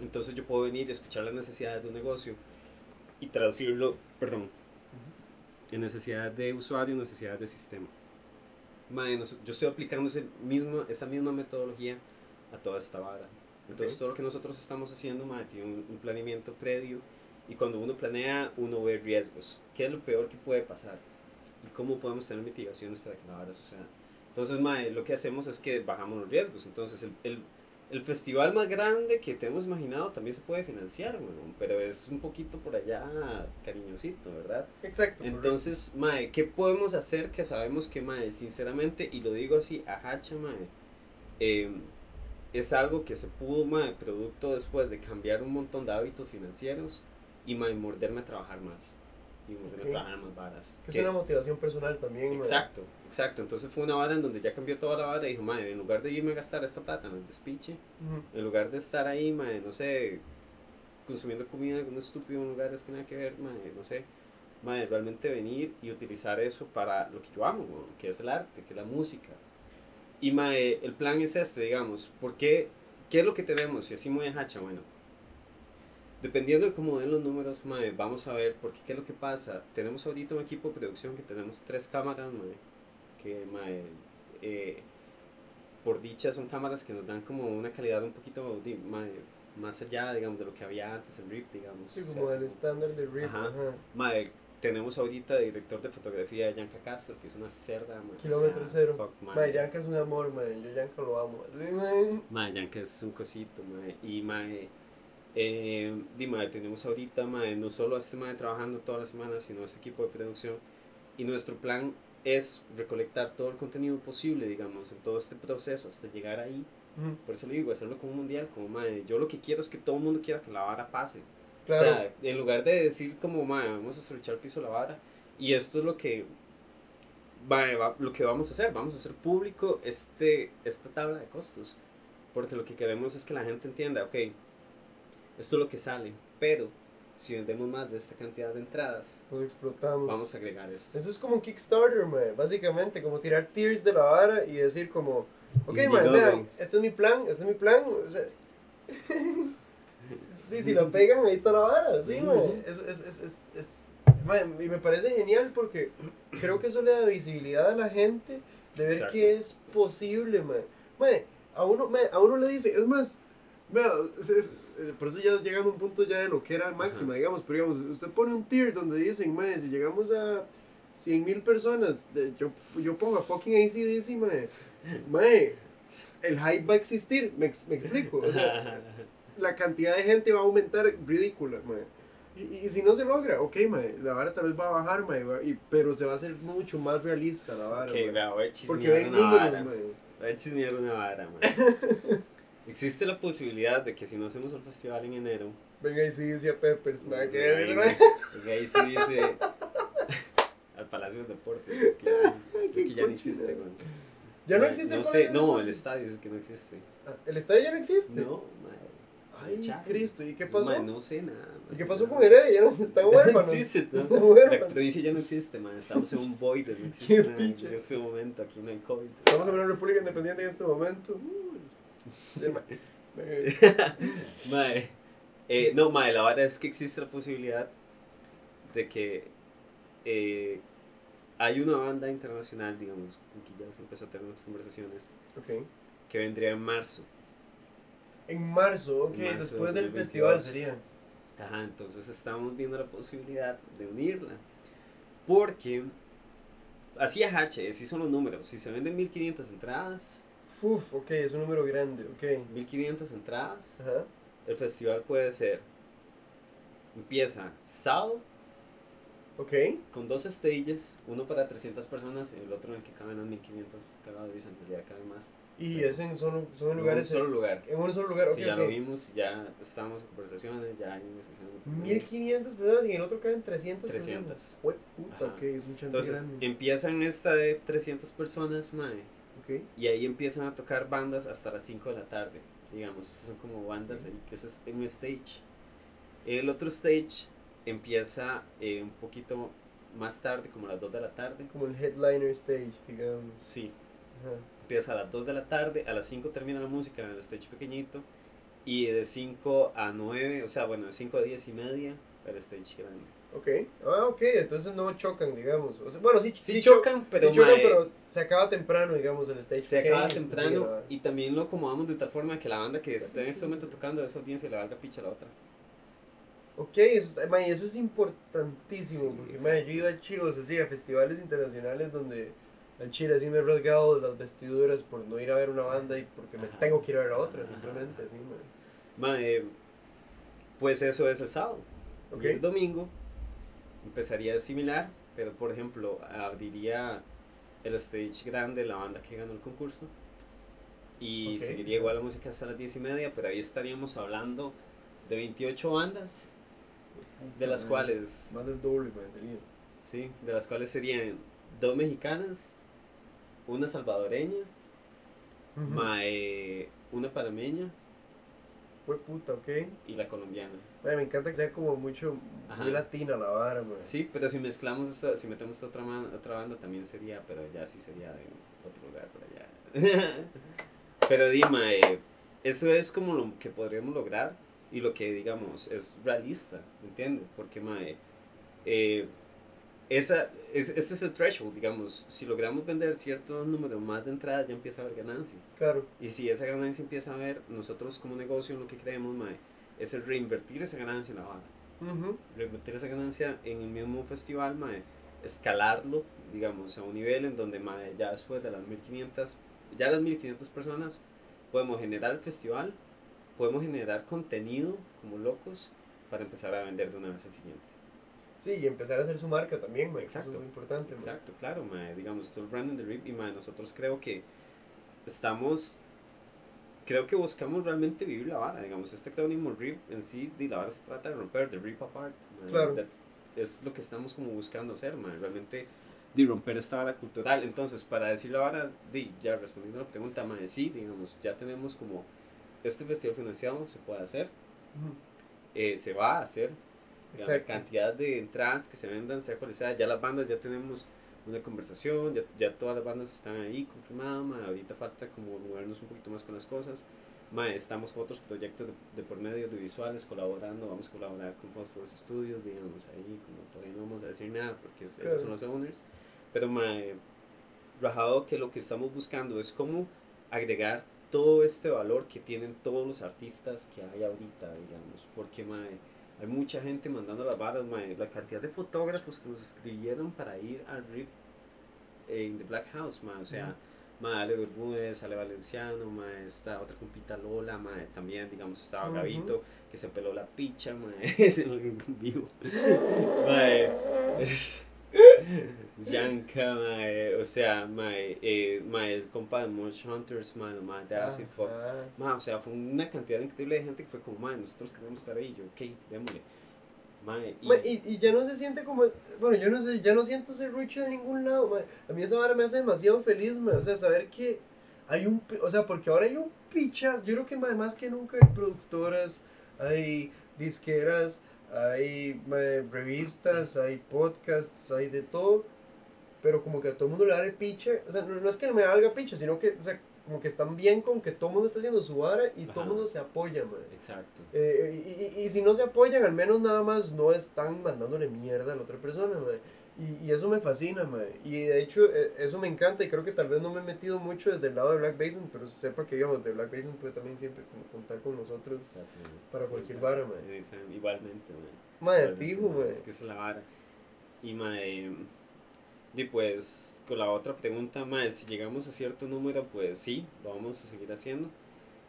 Entonces yo puedo venir y escuchar las necesidades de un negocio y traducirlo, perdón, en necesidades de usuario, necesidades de sistema. Yo estoy aplicando ese mismo, esa misma metodología a toda esta vara. Entonces todo lo que nosotros estamos haciendo, mae, tiene un, un planeamiento previo y cuando uno planea, uno ve riesgos. ¿Qué es lo peor que puede pasar? ¿Y cómo podemos tener mitigaciones para que la vara suceda? Entonces, mae, lo que hacemos es que bajamos los riesgos. Entonces, el, el, el festival más grande que te hemos imaginado también se puede financiar, weón, pero es un poquito por allá cariñosito, ¿verdad? Exacto. Entonces, mae, ¿qué podemos hacer que sabemos que, mae, sinceramente, y lo digo así, a hacha, mae, em, es algo que se pudo, mae, producto después de cambiar un montón de hábitos financieros y, mae, morderme a trabajar más. Y morderme Ok. a trabajar más varas. Que es Que- una motivación personal también. Exacto, exacto. Entonces fue una vara en donde ya cambió toda la vara y dijo, mae, en lugar de irme a gastar esta plata en el despiche, Ujú. en lugar de estar ahí, mae, no sé, consumiendo comida en un estúpido lugar es que nada que ver, mae, no sé, mae, realmente venir y utilizar eso para lo que yo amo, weón, que es el arte, que es la música. Y mae, el plan es este, digamos, ¿por qué? ¿Qué es lo que tenemos? Y así muy de hacha, bueno. Dependiendo de cómo den los números, mae, vamos a ver, porque qué es lo que pasa. Tenemos ahorita un equipo de producción que tenemos tres cámaras, mae, que mae, eh, por dicha son cámaras que nos dan como una calidad un poquito mae, más allá, digamos, de lo que había antes en RIP, digamos. Sí, o como sea, el estándar de RIP. Ajá. Ajá. Mae, tenemos ahorita director de fotografía de Yanka Castro, que es una cerda, mae. o Kilómetro sea, cero. fuck, mae. Mae, Yanka es un amor, mae. Yo Yanka lo amo. Mae. Mae, Yanka es un cosito, mae. Y mae, eh, di, mae, tenemos ahorita, mae, no solo a este mae trabajando todas las semanas, sino a este equipo de producción. Y nuestro plan es recolectar todo el contenido posible, digamos, en todo este proceso hasta llegar ahí. Ujú, Por eso le digo, hacerlo como un mundial, como mae, yo lo que quiero es que todo el mundo quiera que la vara pase. Claro. O sea, en lugar de decir como, mae, vamos a estrechar el piso la vara, y esto es lo que, mae, va- lo que vamos a hacer, vamos a hacer público este, esta tabla de costos, porque lo que queremos es que la gente entienda, ok, esto es lo que sale, pero si vendemos más de esta cantidad de entradas, Nos explotamos. vamos a agregar esto. Eso es como un Kickstarter, mae. Básicamente, como tirar tiers de la vara y decir como, ok, Indiegogo. vean, este es mi plan, este es mi plan. O sea, y si lo pegan, ahí está la vara, sí, Ujú. mae. Es, es, es, es, mae, y me parece genial porque creo que eso le da visibilidad a la gente de ver Exacto. que es posible, mae. Mae, a uno, mae, a uno le dice, es más, vea, es- es- eh, por eso ya llegando a un punto ya de lo que era máxima, digamos, pero digamos, usted pone un tier donde dicen, mae, si llegamos a 100 mil personas, de- yo, yo pongo a fucking ACDC, mae, mae, el hype va a existir, me, me explico, o sea, la cantidad de gente va a aumentar ridícula, mae. Y, y si no se logra, ok, mae, la vara tal vez va a bajar, mae, y- pero se va a hacer mucho más realista la vara, Ok, mae. voy a Porque ven números, mae. Voy a chismear una vara, man. Existe la posibilidad de que si no hacemos el festival en enero, Venga y sí, decía Peppers, nada que Sí, ver, porque ahí se dice al Palacio de Deportes, que ya, creo que ya no existe, man. Ya no existe No el sé, no, el estadio es el que no existe. Ah, ¿El estadio ya no existe? No, man. se Ay, echaron. Cristo, ¿y qué pasó? no sé nada. ¿Y man. qué pasó con Heredia? Ya no está huérfano. No existe, ¿no? Está La huérfano. provincia ya no existe, man. Estamos en un void, no existe nada. pinche. En este momento aquí no hay COVID. Estamos en una república independiente en este momento. Uh, Venga, Mae. Eh, no, mae, la verdad es que existe la posibilidad de que eh, hay una banda internacional, digamos, con que ya se empezó a tener unas conversaciones, que vendría en marzo. En marzo, ok, Marzo después del 2022. festival sería. Ajá, entonces estamos viendo la posibilidad de unirla. Porque, así a H, así son los números. Si se venden 1500 entradas, Uf, ok, es un número grande, ok. 1500 entradas, Ajá. el festival puede ser, empieza sábado, Ok. con dos stages, uno para 300 personas y el otro en el que caben las 1500 cagados y en realidad caben más. Y es en solo, son En un lugares. solo lugar. En un solo lugar, ok. Si ya ok. lo vimos, ya estamos en conversaciones, ya hay negociaciones. 1500 personas y en el otro caen 300 300. personas. Puta, Ajá. ok, es un Entonces grande. empiezan esta de 300 personas, mae, Ok. y ahí empiezan a tocar bandas hasta las 5 de la tarde. Digamos, son como bandas ahí, que ese es un stage. El otro stage empieza eh, un poquito más tarde, como a las 2 de la tarde. Como el headliner stage, digamos. Sí, Ajá. empieza a las 2 de la tarde, a las 5 termina la música en el stage pequeñito y de 5 a 9, o sea, bueno, de 5 a 10 y media el stage grande. Ok. Ah, ok, entonces no chocan, digamos. O sea, bueno, sí, Sí, sí cho- chocan, pero, sí chocan, mae, pero se acaba temprano, digamos, el stage. se acaba después temprano y también lo acomodamos de tal forma que la banda que esté en este momento tocando a esa audiencia le valga picha a la otra. Ok, eso, mae, eso es importantísimo, porque mae, yo ido a Chile, o sea, sí, a festivales internacionales donde al Chile así me he rasgado las vestiduras por no ir a ver una banda y porque me Ajá. tengo que ir a ver a otra, Ajá. simplemente, así, mae. Mae, pues eso es el sábado. Ok. Y el domingo empezaría similar, pero por ejemplo, abriría el stage grande la banda que ganó el concurso. Y Ok. seguiría igual la música hasta las 10 y media, pero ahí estaríamos hablando de 28 bandas, de las cuales, Más del doble, sería. sí, de las cuales serían dos mexicanas, una salvadoreña, Ujú. mae, una panameña Fue puta, ok. y la colombiana. Mae, me encanta que sea como mucho, Ajá. muy latina la vara. Sí, pero si mezclamos esta, si metemos esta otra, man- otra banda también sería, pero ya sí sería de otro lugar por allá. pero Dima, eh, eso es como lo que podríamos lograr y lo que digamos es realista, ¿me entiendes? Porque mae, eh, esa, es, ese es el threshold, digamos. Si logramos vender cierto número más de entradas, ya empieza a haber ganancia. Claro. Y si esa ganancia empieza a haber, nosotros como negocio lo que creemos, mae, es el reinvertir esa ganancia en la. Ujú. Reinvertir esa ganancia en el mismo festival, mae, escalarlo, digamos, a un nivel en donde mae, ya después de las 1500, ya las 1500 personas, podemos generar el festival, podemos generar contenido como locos para empezar a vender de una vez al siguiente. Sí, y empezar a hacer su marca también, que Exacto. Eso es muy importante. Exacto, claro, mae, digamos, todo el branding de RIP y mae, nosotros creo que estamos, creo que buscamos realmente vivir la vara, digamos, este acrónimo RIP en sí, de la vara se trata de romper, de rip apart, Claro. that's- es lo que estamos como buscando hacer, mae, realmente de romper esta vara cultural, entonces, para decir la vara, di, ya respondiendo a la pregunta, mae, sí, digamos, ya tenemos como, este festival financiado se puede hacer, Ujú. eh, se va a hacer, la cantidad de entradas que se vendan, sea cual sea, ya las bandas ya tenemos una conversación, ya, ya todas las bandas están ahí confirmadas, ma, ahorita falta como movernos un poquito más con las cosas, ma, estamos con otros proyectos de, de por medio de visuales colaborando, vamos a colaborar con Phosphorus Studios, digamos, ahí, como todavía no vamos a decir nada porque ellos son los owners, pero ma, eh, rajado que lo que estamos buscando es cómo agregar todo este valor que tienen todos los artistas que hay ahorita, digamos, porque mae, hay mucha gente mandando las varas, mae, la cantidad de fotógrafos que nos escribieron para ir al RIP en The Black House, mae, o sea, mae, Ale Bermúdez, Ale Valenciano, mae, esta otra compita Lola, mae, también, digamos, estaba Ujú. Gavito, que se peló la picha, mae, en vivo, mae, es- Yanka, mae, o sea, mae, eh, mae, el compa de Munch Hunters, mae, el mae de Acid Fuck, Ajá. Ma, o sea, fue una cantidad increíble de gente que fue como, ma, nosotros queremos estar ahí. Yo, ok, démosle. Ma, y, Ma, y, y ya no se siente como, bueno, yo no sé, ya no siento ese ruido de ningún lado, ma. A mí esa vara me hace demasiado feliz, ma. O sea, saber que hay un, o sea, porque ahora hay un picha, yo creo que ma, más que nunca hay productoras, hay disqueras, hay ma, revistas, hay podcasts, hay de todo, pero como que a todo el mundo le da el picha, o sea, no, no es que me valga picha, sino que, o sea, como que están bien con que todo el mundo está haciendo su vara y todo el mundo se apoya, exacto. Eh, y, y- y si no se apoyan, al menos nada más no están mandándole mierda a la otra persona, mae. Y, y eso me fascina, mae. Y de hecho, eh, eso me encanta. Y creo que tal vez no me he metido mucho desde el lado de Black Basement, pero sepa que, digamos, de Black Basement puede también siempre contar con nosotros Así, para cualquier vara, mae. Igualmente, ma. Mae, Igualmente, fijo, ma, mae. Es que es la vara. Y, ma, eh, y pues, con la otra pregunta, ma, si llegamos a cierto número, pues sí, lo vamos a seguir haciendo.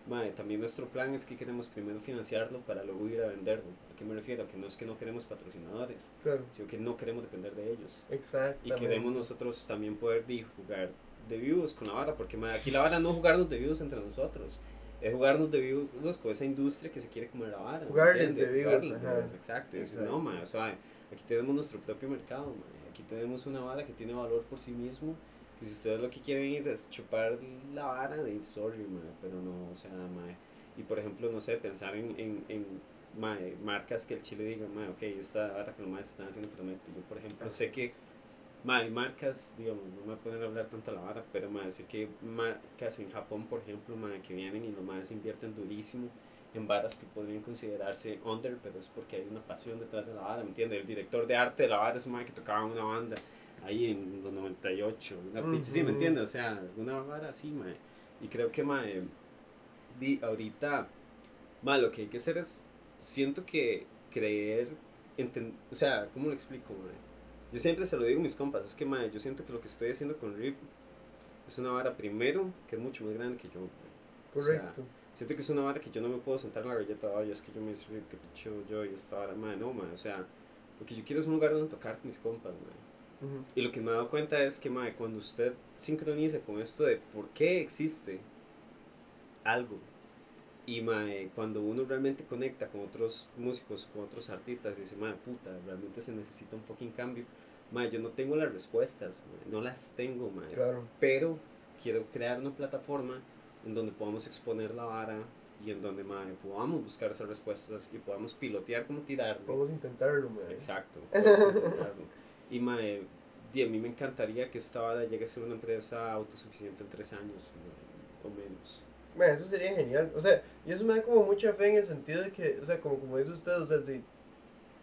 Ma, también nuestro plan es que queremos primero financiarlo para luego ir a venderlo. ¿A qué me refiero? Que no es que no queremos patrocinadores, Claro, sino que no queremos depender de ellos. Y exactamente. queremos nosotros también poder jugar de views con la vara, porque aquí la vara no es jugarnos de views entre nosotros, es jugarnos de views con esa industria que se quiere comer la vara. ¿me Jugarles de views, exacto. Y Exacto. no, ma, o sea, aquí tenemos nuestro propio mercado, ma, aquí tenemos una vara que tiene valor por sí mismo, que si ustedes lo que quieren ir es chupar la vara, de sorry, ma, pero no, o sea, ma, y por ejemplo, no sé, pensar en, en, en ma, marcas que el Chile diga, ma, ok, esta vara que los más están haciendo promete. Yo, por ejemplo, sé que Ma, hay marcas, digamos, no me a hablar tanto la vara, pero ma, sé que marcas en Japón, por ejemplo, ma, que vienen y los más invierten durísimo en varas que podrían considerarse under, pero es porque hay una pasión detrás de la vara, ¿me entiendes? El director de arte de la vara es un man que tocaba una banda ahí en los 98, una pinche, sí, ¿me entiendes? O sea, una vara así, ma. Y creo que, ma, eh, di, ahorita, ma, lo que hay que hacer es, siento que creer, enten- o sea, ¿cómo lo explico, ma? Yo siempre se lo digo a mis compas, es que, ma, yo siento que lo que estoy haciendo con RIP es una vara primero que es mucho más grande que yo. ma. O sea, Correcto. Siento que es una vara que yo no me puedo sentar en la galleta, ay, es que yo me hice que picho yo y esta vara, ma, no, ma, o sea, lo que yo quiero es un lugar donde tocar con mis compas, Ujú. Y lo que me he dado cuenta es que, mae, cuando usted sincroniza con esto de por qué existe algo, y mae, cuando uno realmente conecta con otros músicos, con otros artistas, dice, mae, puta, realmente se necesita un fucking cambio. Mae, yo no tengo las respuestas, mae, no las tengo, mae, Claro. pero quiero crear una plataforma en donde podamos exponer la vara y en donde, mae, podamos buscar esas respuestas y podamos pilotear cómo tirarlo. A intentarlo, mae. Exacto, podemos intentarlo. Y mae, di, a mí me encantaría que esta vara llegue a ser una empresa autosuficiente en tres años o menos. Mae, eso sería genial. O sea, y eso me da como mucha fe en el sentido de que, o sea, como, como dice usted, o sea, si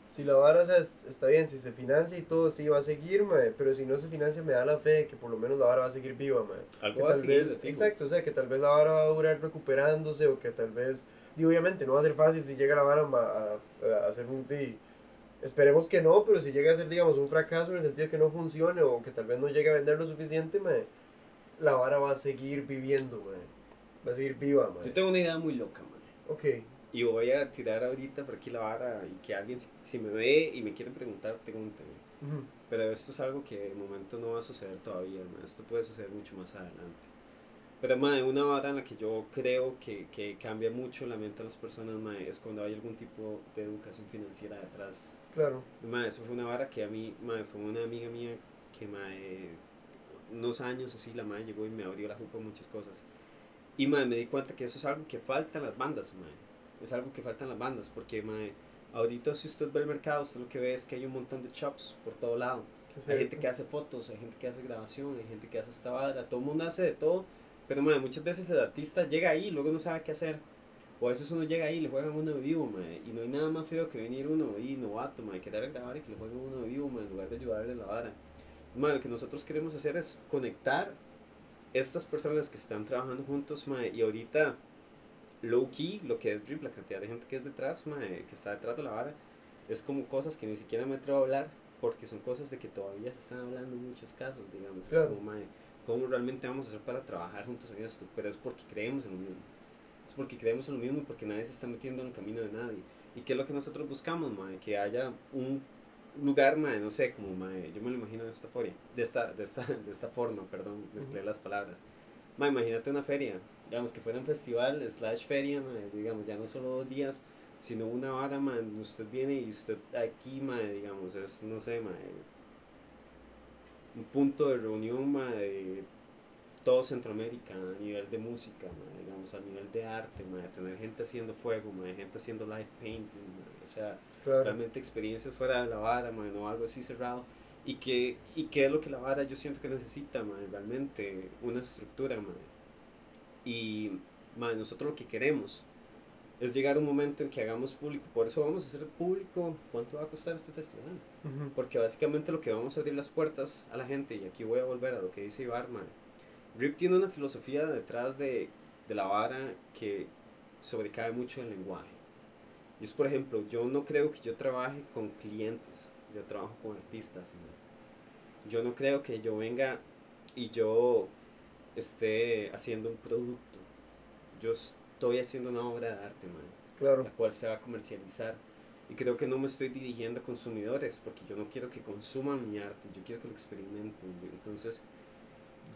si la vara o sea, es- está bien, si se financia y todo, sí va a seguir, mae, pero si no se financia me da la fe de que por lo menos la vara va a seguir viva, mae. Algo va a tal seguir, vez, exacto, o sea, que tal vez la vara va a durar recuperándose o que tal vez, y obviamente no va a ser fácil si llega la vara ma- a, a hacer un, di- esperemos que no, pero si llega a ser, digamos, un fracaso en el sentido de que no funcione o que tal vez no llegue a vender lo suficiente, mae, la vara va a seguir viviendo, mae. va a seguir viva, mae. Yo tengo una idea muy loca, man. Ok, Y voy a tirar ahorita por aquí la vara y que alguien, si, me ve y me quiere preguntar, pregúnteme. Pero esto es algo que de momento no va a suceder todavía. Esto puede suceder mucho más adelante. Pero, man, una vara en la que yo creo que, que cambia mucho la mente de las personas, man, es cuando hay algún tipo de educación financiera detrás. claro, Man, eso fue una vara que a mí, man, fue una amiga mía que, man, unos años así, la madre llegó y me abrió la jupa muchas cosas. Y, man, me di cuenta que eso es algo que falta en las bandas, man. Es algo que falta en las bandas, porque, man, ahorita si usted ve el mercado, usted lo que ve es que hay un montón de shops por todo lado. Hay gente que hace fotos, hay gente que hace grabación, hay gente que hace esta vara, todo el mundo hace de todo, pero man, muchas veces el artista llega ahí y luego no sabe qué hacer. O a veces uno llega ahí y le juegan uno de vivo, man, y no hay nada más feo que venir uno ahí novato, man, querer grabar y que le jueguen uno de vivo, man, en lugar de ayudarle a la vara. Man, lo que nosotros queremos hacer es conectar estas personas que están trabajando juntos, man, y ahorita low key, lo que es Drip, la cantidad de gente que es detrás, man, que está detrás de la vara, es como cosas que ni siquiera me atrevo a hablar porque son cosas de que todavía se están hablando en muchos casos, digamos. Claro. Es como, mae, ¿cómo realmente vamos a hacer para trabajar juntos en esto? Pero es porque creemos en lo mismo. Es porque creemos en lo mismo y porque nadie se está metiendo en el camino de nadie. ¿Y qué es lo que nosotros buscamos, mae? Que haya un lugar, mae, no sé, como, mae, yo me lo imagino de esta forma, de esta, de esta, de esta forma, perdón, mezclé las palabras. Mae, imagínate una feria, digamos que fuera un festival slash feria, mae, digamos, ya no solo dos días, sino una man, donde usted viene y usted aquí, mae, digamos, es, no sé, mae, un punto de reunión, mae, de todo Centroamérica a nivel de música, mae, digamos, a nivel de arte, mae, tener gente haciendo fuego, mae, gente haciendo live painting, o sea, Claro. realmente experiencias fuera de la vara, no algo así cerrado. Y que, y que es lo que la vara yo siento que necesita, realmente una estructura. Y, nosotros lo que queremos es llegar a un momento en que hagamos público, por eso vamos a hacer público cuánto va a costar este festival. Porque básicamente lo que vamos a abrir las puertas a la gente, y aquí voy a volver a lo que dice Ibar, mae, Rip tiene una filosofía detrás de, de la vara que sobrecae mucho el lenguaje. Y es, por ejemplo, yo no creo que yo trabaje con clientes, yo trabajo con artistas. Yo no creo que yo venga y yo esté haciendo un producto. Yo estoy haciendo una obra de arte, mae Claro. la cual se va a comercializar. Y creo que no me estoy dirigiendo a consumidores, porque yo no quiero que consuman mi arte, yo quiero que lo experimenten. Entonces,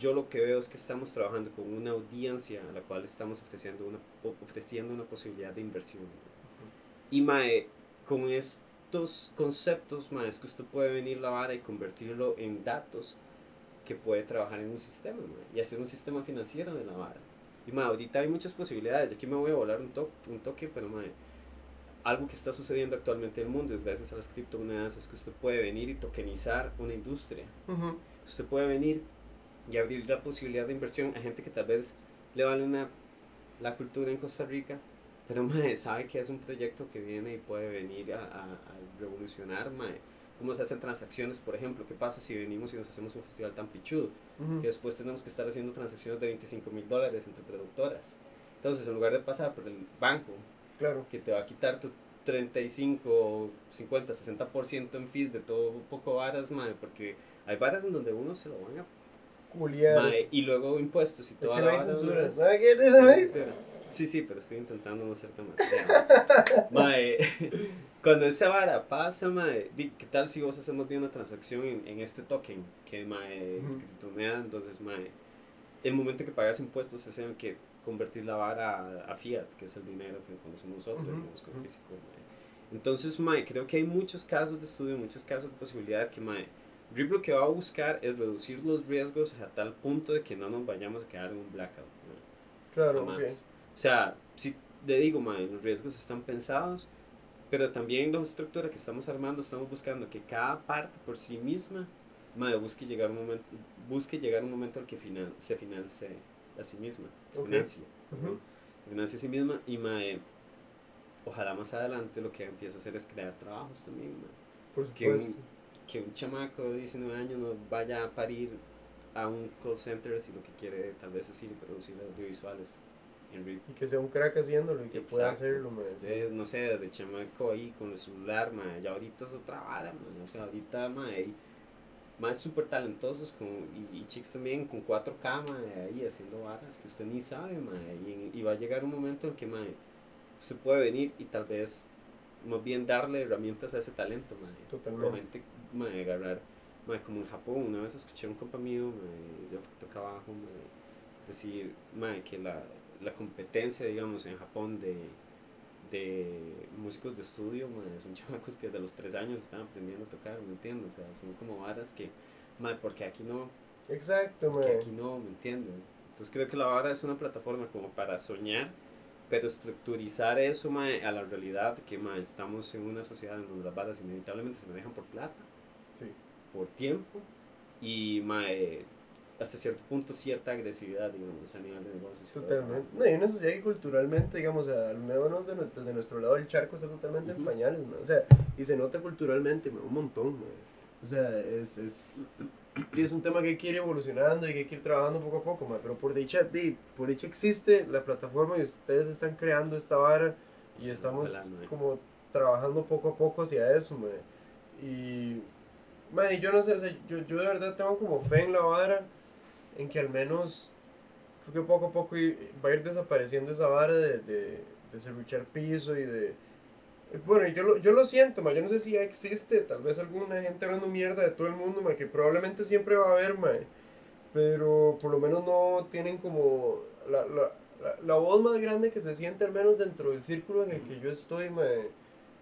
yo lo que veo es que estamos trabajando con una audiencia a la cual estamos ofreciendo una, ofreciendo una posibilidad de inversión. güey. Y mae, con estos conceptos, mae, es que usted puede venir la vara y convertirlo en datos que puede trabajar en un sistema mae, y hacer un sistema financiero de la vara. Y mae, ahorita hay muchas posibilidades. Aquí me voy a volar un, to un toque, pero mae, algo que está sucediendo actualmente en el mundo, gracias a las criptomonedas, es que usted puede venir y tokenizar una industria. Usted puede venir y abrir la posibilidad de inversión a gente que tal vez le vale una, la cultura en Costa Rica, pero mae, sabe que es un proyecto que viene y puede venir a, a- a revolucionar mae, cómo se hacen transacciones, por ejemplo. ¿Qué pasa si venimos y nos hacemos un festival tan pichudo? Ujú. que después tenemos que estar haciendo transacciones de 25 mil dólares entre productoras. Entonces, en lugar de pasar por el banco, Claro. que te va a quitar tu 35, 50, 60% en fees de todo un poco varas, mae, porque hay varas en donde uno se lo van a... Culiar. mae, y luego impuestos y toda la vara. Sí, sí. Pero estoy intentando no ser tan mal. Cuando esa vara pasa, mae, ¿qué tal si vos hacemos bien una transacción en, en este token? Que, mae, Ujú. criptomoneda, entonces, mae, el momento que pagas impuestos es en el que convertir la vara a, a fiat, que es el dinero que conocemos nosotros, digamos, como ujú. físico, mae. Entonces, mae, creo que hay muchos casos de estudio, muchos casos de posibilidad que, mae, RIP lo que va a buscar es reducir los riesgos a tal punto de que no nos vayamos a quedar en un blackout, mae Claro, ok. jamás. O sea, si le digo, mae, los riesgos están pensados, pero también la estructura que estamos armando, estamos buscando que cada parte por sí misma, mae, busque llegar un momento, busque llegar un momento al que finan- se finance a sí misma, se Ok. financie, Ujú. se financie a sí misma y mae, ojalá más adelante lo que empiece a hacer es crear trabajos también, mae. Por Que un, que un chamaco de 19 años no vaya a parir a un call center si lo que quiere tal vez es ir y producir audiovisuales. Y que sea un crack haciéndolo y que pueda Exacto. hacerlo, mae. sí. Ustedes, no sé, de chamaco ahí con el celular, ma, ya ahorita es otra vara, ma, o sea, ahorita, ma, hay más súper talentosos con, y, y chicos también con 4K, ma, ahí haciendo varas que usted ni sabe, ma, y, y va a llegar un momento en que, ma, usted puede venir y tal vez más bien darle herramientas a ese talento, ma, Totalmente. Realmente, ma, agarrar, ma, como en Japón, una vez escuché a un compa mío, ma, de acá abajo, ma, decir, ma, que la, la competencia, digamos, en Japón de, de músicos de estudio, ma, son chamacos que desde los tres años están aprendiendo a tocar, ¿me entiendes? O sea, son como varas que, ma, porque aquí no, Exacto, porque aquí no, ¿me entiendes? Entonces creo que la vara es una plataforma como para soñar, pero estructurizar eso, ma, a la realidad, que, ma, estamos en una sociedad en donde las varas inevitablemente se manejan por plata Sí. por tiempo y mae, hasta cierto punto cierta agresividad, digamos, a nivel de negocios. Totalmente. No, y una sociedad que culturalmente, digamos, al menos de, nu- de nuestro lado del charco está totalmente en Ujú. pañales, mae. O sea, y se nota culturalmente, un montón, mae. O sea, es, es, y es un tema que hay que ir evolucionando y que hay que ir trabajando poco a poco, mae. Pero por dicha, di, por dicha existe la plataforma y ustedes están creando esta vara y estamos Ojalá, como trabajando poco a poco hacia eso, mae. Y, mae, yo no sé, o sea, yo, yo de verdad tengo como fe en la vara, en que al menos creo que poco a poco va a ir desapareciendo esa vara de, de, de serruchar piso y de... Bueno, yo lo, yo lo siento, ma, yo no sé si ya existe, tal vez alguna gente hablando mierda de todo el mundo, ma, que probablemente siempre va a haber, ma, pero por lo menos no tienen como la, la, la, la voz más grande que se siente al menos dentro del círculo en el que yo estoy, ma,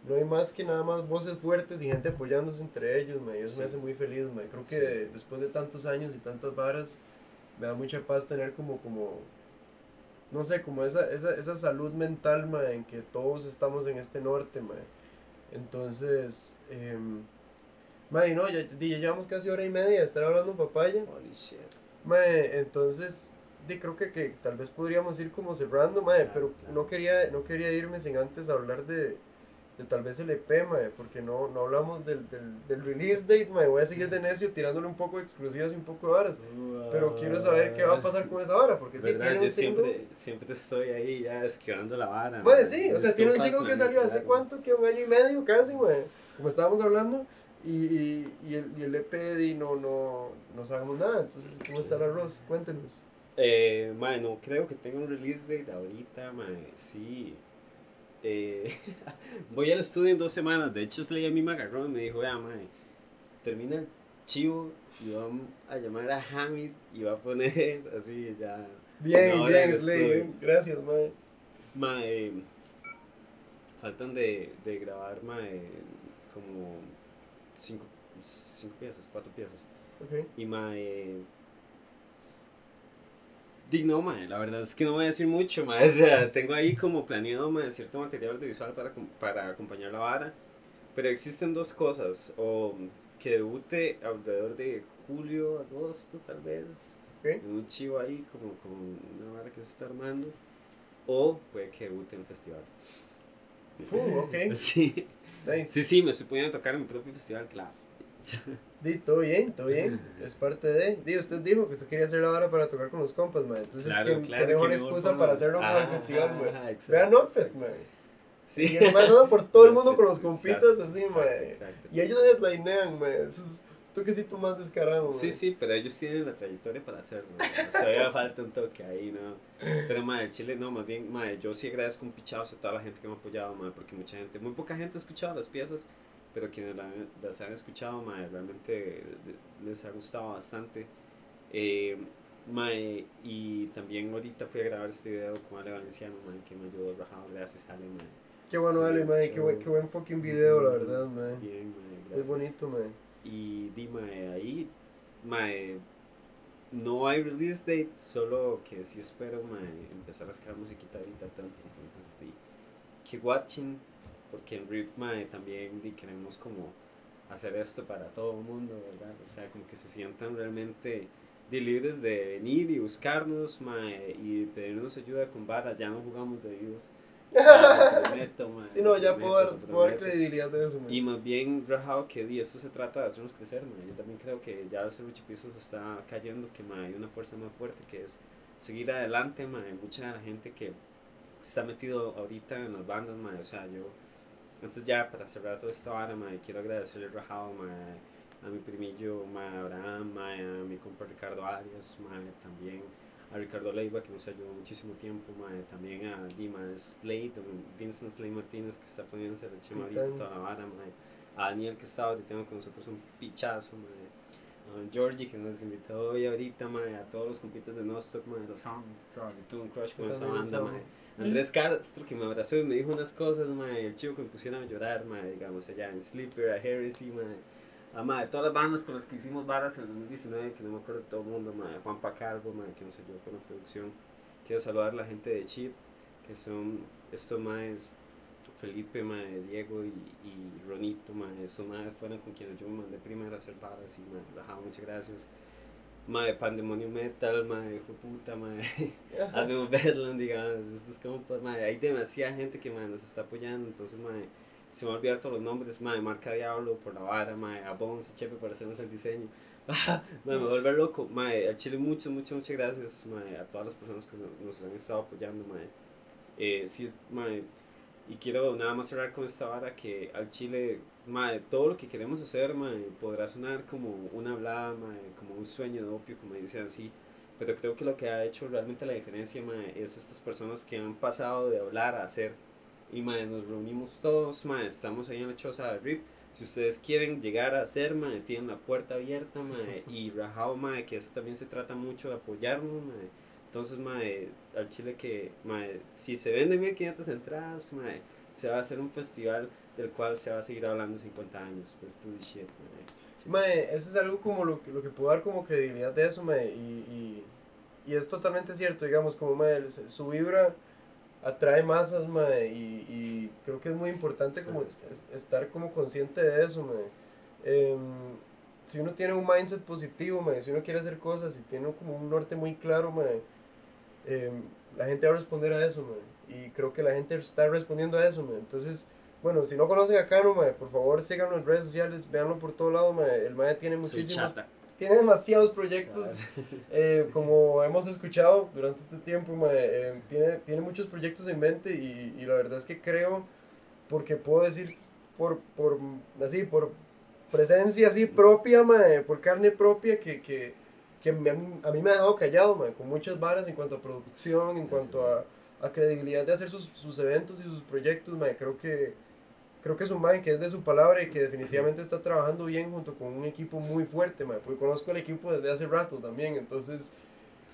no hay más que nada más voces fuertes y gente apoyándose entre ellos, ma, y eso me hace muy feliz, ma, creo que Sí. después de tantos años y tantas varas, me da mucha paz tener como, como, no sé, como esa, esa, esa salud mental, ma, en que todos estamos en este norte, ma. Entonces, eh, ma, y no, ya, ya llevamos casi hora y media de estar hablando papaya. Holy shit. Ma, entonces, di, creo que, que tal vez podríamos ir como cerrando, ma, Claro, pero claro. no quería, no quería irme sin antes hablar de, de tal vez el EP, ma, porque no, no hablamos del, del, del release date, ma, voy a seguir de necio tirándole un poco de exclusivas y un poco de varas. Pero quiero saber qué va a pasar con esa vara, porque ¿Verdad? tiene Yo un single. siempre, siempre estoy ahí ya esquivando la vara. Pues sí, o sea, tiene un single que salió hace cuánto, que un año y medio casi, güey. Como estábamos hablando. Y, y, y el, y el EP di, no, no, no sabemos nada. Entonces, ¿cómo está el arroz? Cuéntenos. Eh, mae, no creo que tenga un release date ahorita, mae, sí. Eh, voy al estudio en dos semanas. De hecho, Slay a mí me agarró y me dijo, vea, mae, termina el chivo y vamos a llamar a Hamid y va a poner así ya. Bien, bien, Slay. Gracias, mae. Mae, faltan de, de grabar, mae, como cinco, cinco piezas, cuatro piezas. Ok. Y mae. Di no, mae, la verdad es que no voy a decir mucho, mae. O sea, tengo ahí como planeado, mae, cierto material audiovisual para, para acompañar la vara. Pero existen dos cosas. O que debute alrededor de julio, agosto, tal vez. En un chivo ahí, como, como una vara que se está armando. O puede que debute en un festival. Uh, ok. Sí, Nice. sí, sí, me estoy poniendo a tocar en mi propio festival, claro. Di, todo bien, todo bien. Es parte de. Di, usted dijo que usted quería hacer la vara para tocar con los compas, mae. Entonces, Claro, ¿qué, claro, qué mejor excusa para hacerlo con el Ajá, festival, ajá, exacto, Vean Notfest, mae. Sí. Y además andan por todo el mundo con los compitas así, exacto, exacto. Y ellos headlinean, mae. Eso es toquecito más descarado, Sí, mae. sí, pero ellos tienen la trayectoria para hacerlo. ¿no? Todavía falta un toque ahí, ¿no? Pero, madre, Chile, no, más bien, madre, yo sí agradezco un pichazo a toda la gente que me ha apoyado, madre, porque mucha gente, muy poca gente ha escuchado las piezas, pero quienes la- las han escuchado, madre, realmente les ha gustado bastante. Eh, mae, y también ahorita fui a grabar este video con Ale Valenciano, madre, que me ayudó rajado, gracias Ale, madre. Qué bueno, Sí, dale, mae. qué buen, qué buen fucking video, la verdad, mae. Bien, mae, Muy gracias. bonito, mae. Y di, mae, ahí, mae, no hay release date, solo que sí espero, mae, empezar a sacar musiquita ahorita tanto. Entonces, di, que watching, porque en RIP, mae, también di, queremos como hacer esto para todo el mundo, ¿verdad? O sea, como que se sientan realmente di, libres de venir y buscarnos, mae, y pedirnos ayuda con varas. Ya no jugamos de vivos, O sea, lo prometo, mae, Sí, no, ya prometo, puedo dar, puedo credibilidad de eso, man. Y más bien, rajado que di, esto se trata de hacernos crecer, man. Yo también creo que ya el Ceruchi Pisos está cayendo, que man, hay una fuerza más fuerte que es seguir adelante. Hay mucha de la gente que está metido ahorita en las bandas, man. O sea, yo, antes ya para cerrar toda esta vara, man, quiero agradecerle a Rajado, man, a mi primillo, man, Abraham, man, a mi compa Ricardo Arias, man, también a Ricardo Leiva que nos ayudó muchísimo tiempo, mae, también a Dima Slade, Vincent Slade Martínez que está poniéndose el chema ahorita toda la vara, mae, a Daniel que estaba ahorita con nosotros un pichazo, mae, a Georgie que nos invitó hoy ahorita, mae, a todos los compitas de Nostock, mae, los Sound, yo tuve un crush con esa banda, mae. Andrés Castro que me abrazó y me dijo unas cosas, mae, el chico que me pusieron a llorar, mae, digamos, allá en Sleeper, a Heresy, mae. Ah, mae, todas las bandas con las que hicimos varas en el 2019, que no me acuerdo de todo el mundo, Juan Pacalvo, que nos ayudó con la producción. Quiero saludar a la gente de Chip, que son estos Felipe, Diego y, y Ronito, mae, esos maes fueron con quienes yo me mandé primero a hacer varas y mae, muchas gracias. Mae, Pandemonio Metal, mae, hijo de puta, mae, Ademo Bedland, digamos, estos compas, mae, hay demasiada gente que mae, nos está apoyando, entonces, mae, se me va a olvidar todos los nombres, mae, Marca Diablo por la vara, mae, a Bones y Chepe por hacernos el diseño. mae, me volver loco, mae, al Chile muchas, muchas, muchas gracias, mae, a todas las personas que no- nos han estado apoyando, mae. Eh, sí, mae, y quiero nada más cerrar con esta vara que al Chile, mae, todo lo que queremos hacer, mae, podrá sonar como una hablada, mae, como un sueño de opio, como dicen así, pero creo que lo que ha hecho realmente la diferencia, mae, es estas personas que han pasado de hablar a hacer. Y, mae, nos reunimos todos, mae, estamos ahí en la choza de RIP. Si ustedes quieren llegar a hacer, mae, tienen la puerta abierta, mae, y rajado, mae, que eso también se trata mucho de apoyarnos, mae. Entonces, mae, al Chile que, mae, si se venden 1500 entradas, mae, se va a hacer un festival del cual se va a seguir hablando 50 años. Pues, the shit, mae. Eso es algo como lo que, lo que puedo dar como credibilidad de eso, mae, y, y, y es totalmente cierto, digamos, como mae, su vibra atrae masas, mae, y, y creo que es muy importante como es- estar como consciente de eso, mae. Em, si uno tiene un mindset positivo, mae, si uno quiere hacer cosas y tiene como un norte muy claro, mae, em, la gente va a responder a eso, mae, y creo que la gente está respondiendo a eso, mae, entonces... Bueno, si no conocen a Cano, mae, por favor síganlo en redes sociales, véanlo por todo lado, mae. El mae tiene muchísimos, tiene demasiados proyectos, eh, como hemos escuchado durante este tiempo, mae, eh, tiene, tiene muchos proyectos en mente y, y la verdad es que creo, porque puedo decir por, por así, por presencia así propia, mae, por carne propia, que, que, que me- a mí me ha dejado callado, mae, con muchas varas en cuanto a producción, en cuanto a, a credibilidad de hacer sus, sus eventos y sus proyectos, mae, creo que creo que es un man que es de su palabra y que definitivamente está trabajando bien junto con un equipo muy fuerte, mae, porque conozco el equipo desde hace rato también, entonces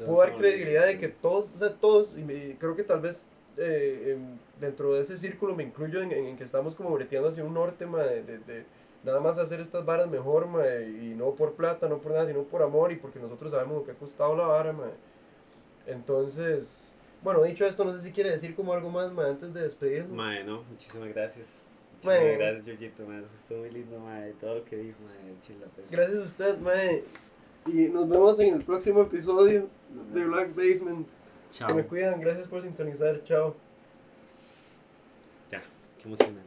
puedo dar credibilidad de que todos, o sea, todos, y me- creo que tal vez eh, dentro de ese círculo me incluyo en, en que estamos como breteando hacia un norte, mae, de, de nada más hacer estas varas mejor, mae, y no por plata, no por nada, sino por amor y porque nosotros sabemos lo que ha costado la vara, mae. Entonces, bueno, dicho esto, no sé si quiere decir como algo más, mae, antes de despedirnos. Mae, no, muchísimas gracias. Muchísimas gracias, Georgito, mae, eso estuvo muy lindo, mae, todo lo que dijo, mae, chila, pues. Gracias a usted, mae. Y nos vemos en el próximo episodio Nos de. Black Basement. Chao. Se me cuidan, gracias por sintonizar, chao. Ya, qué emocionante.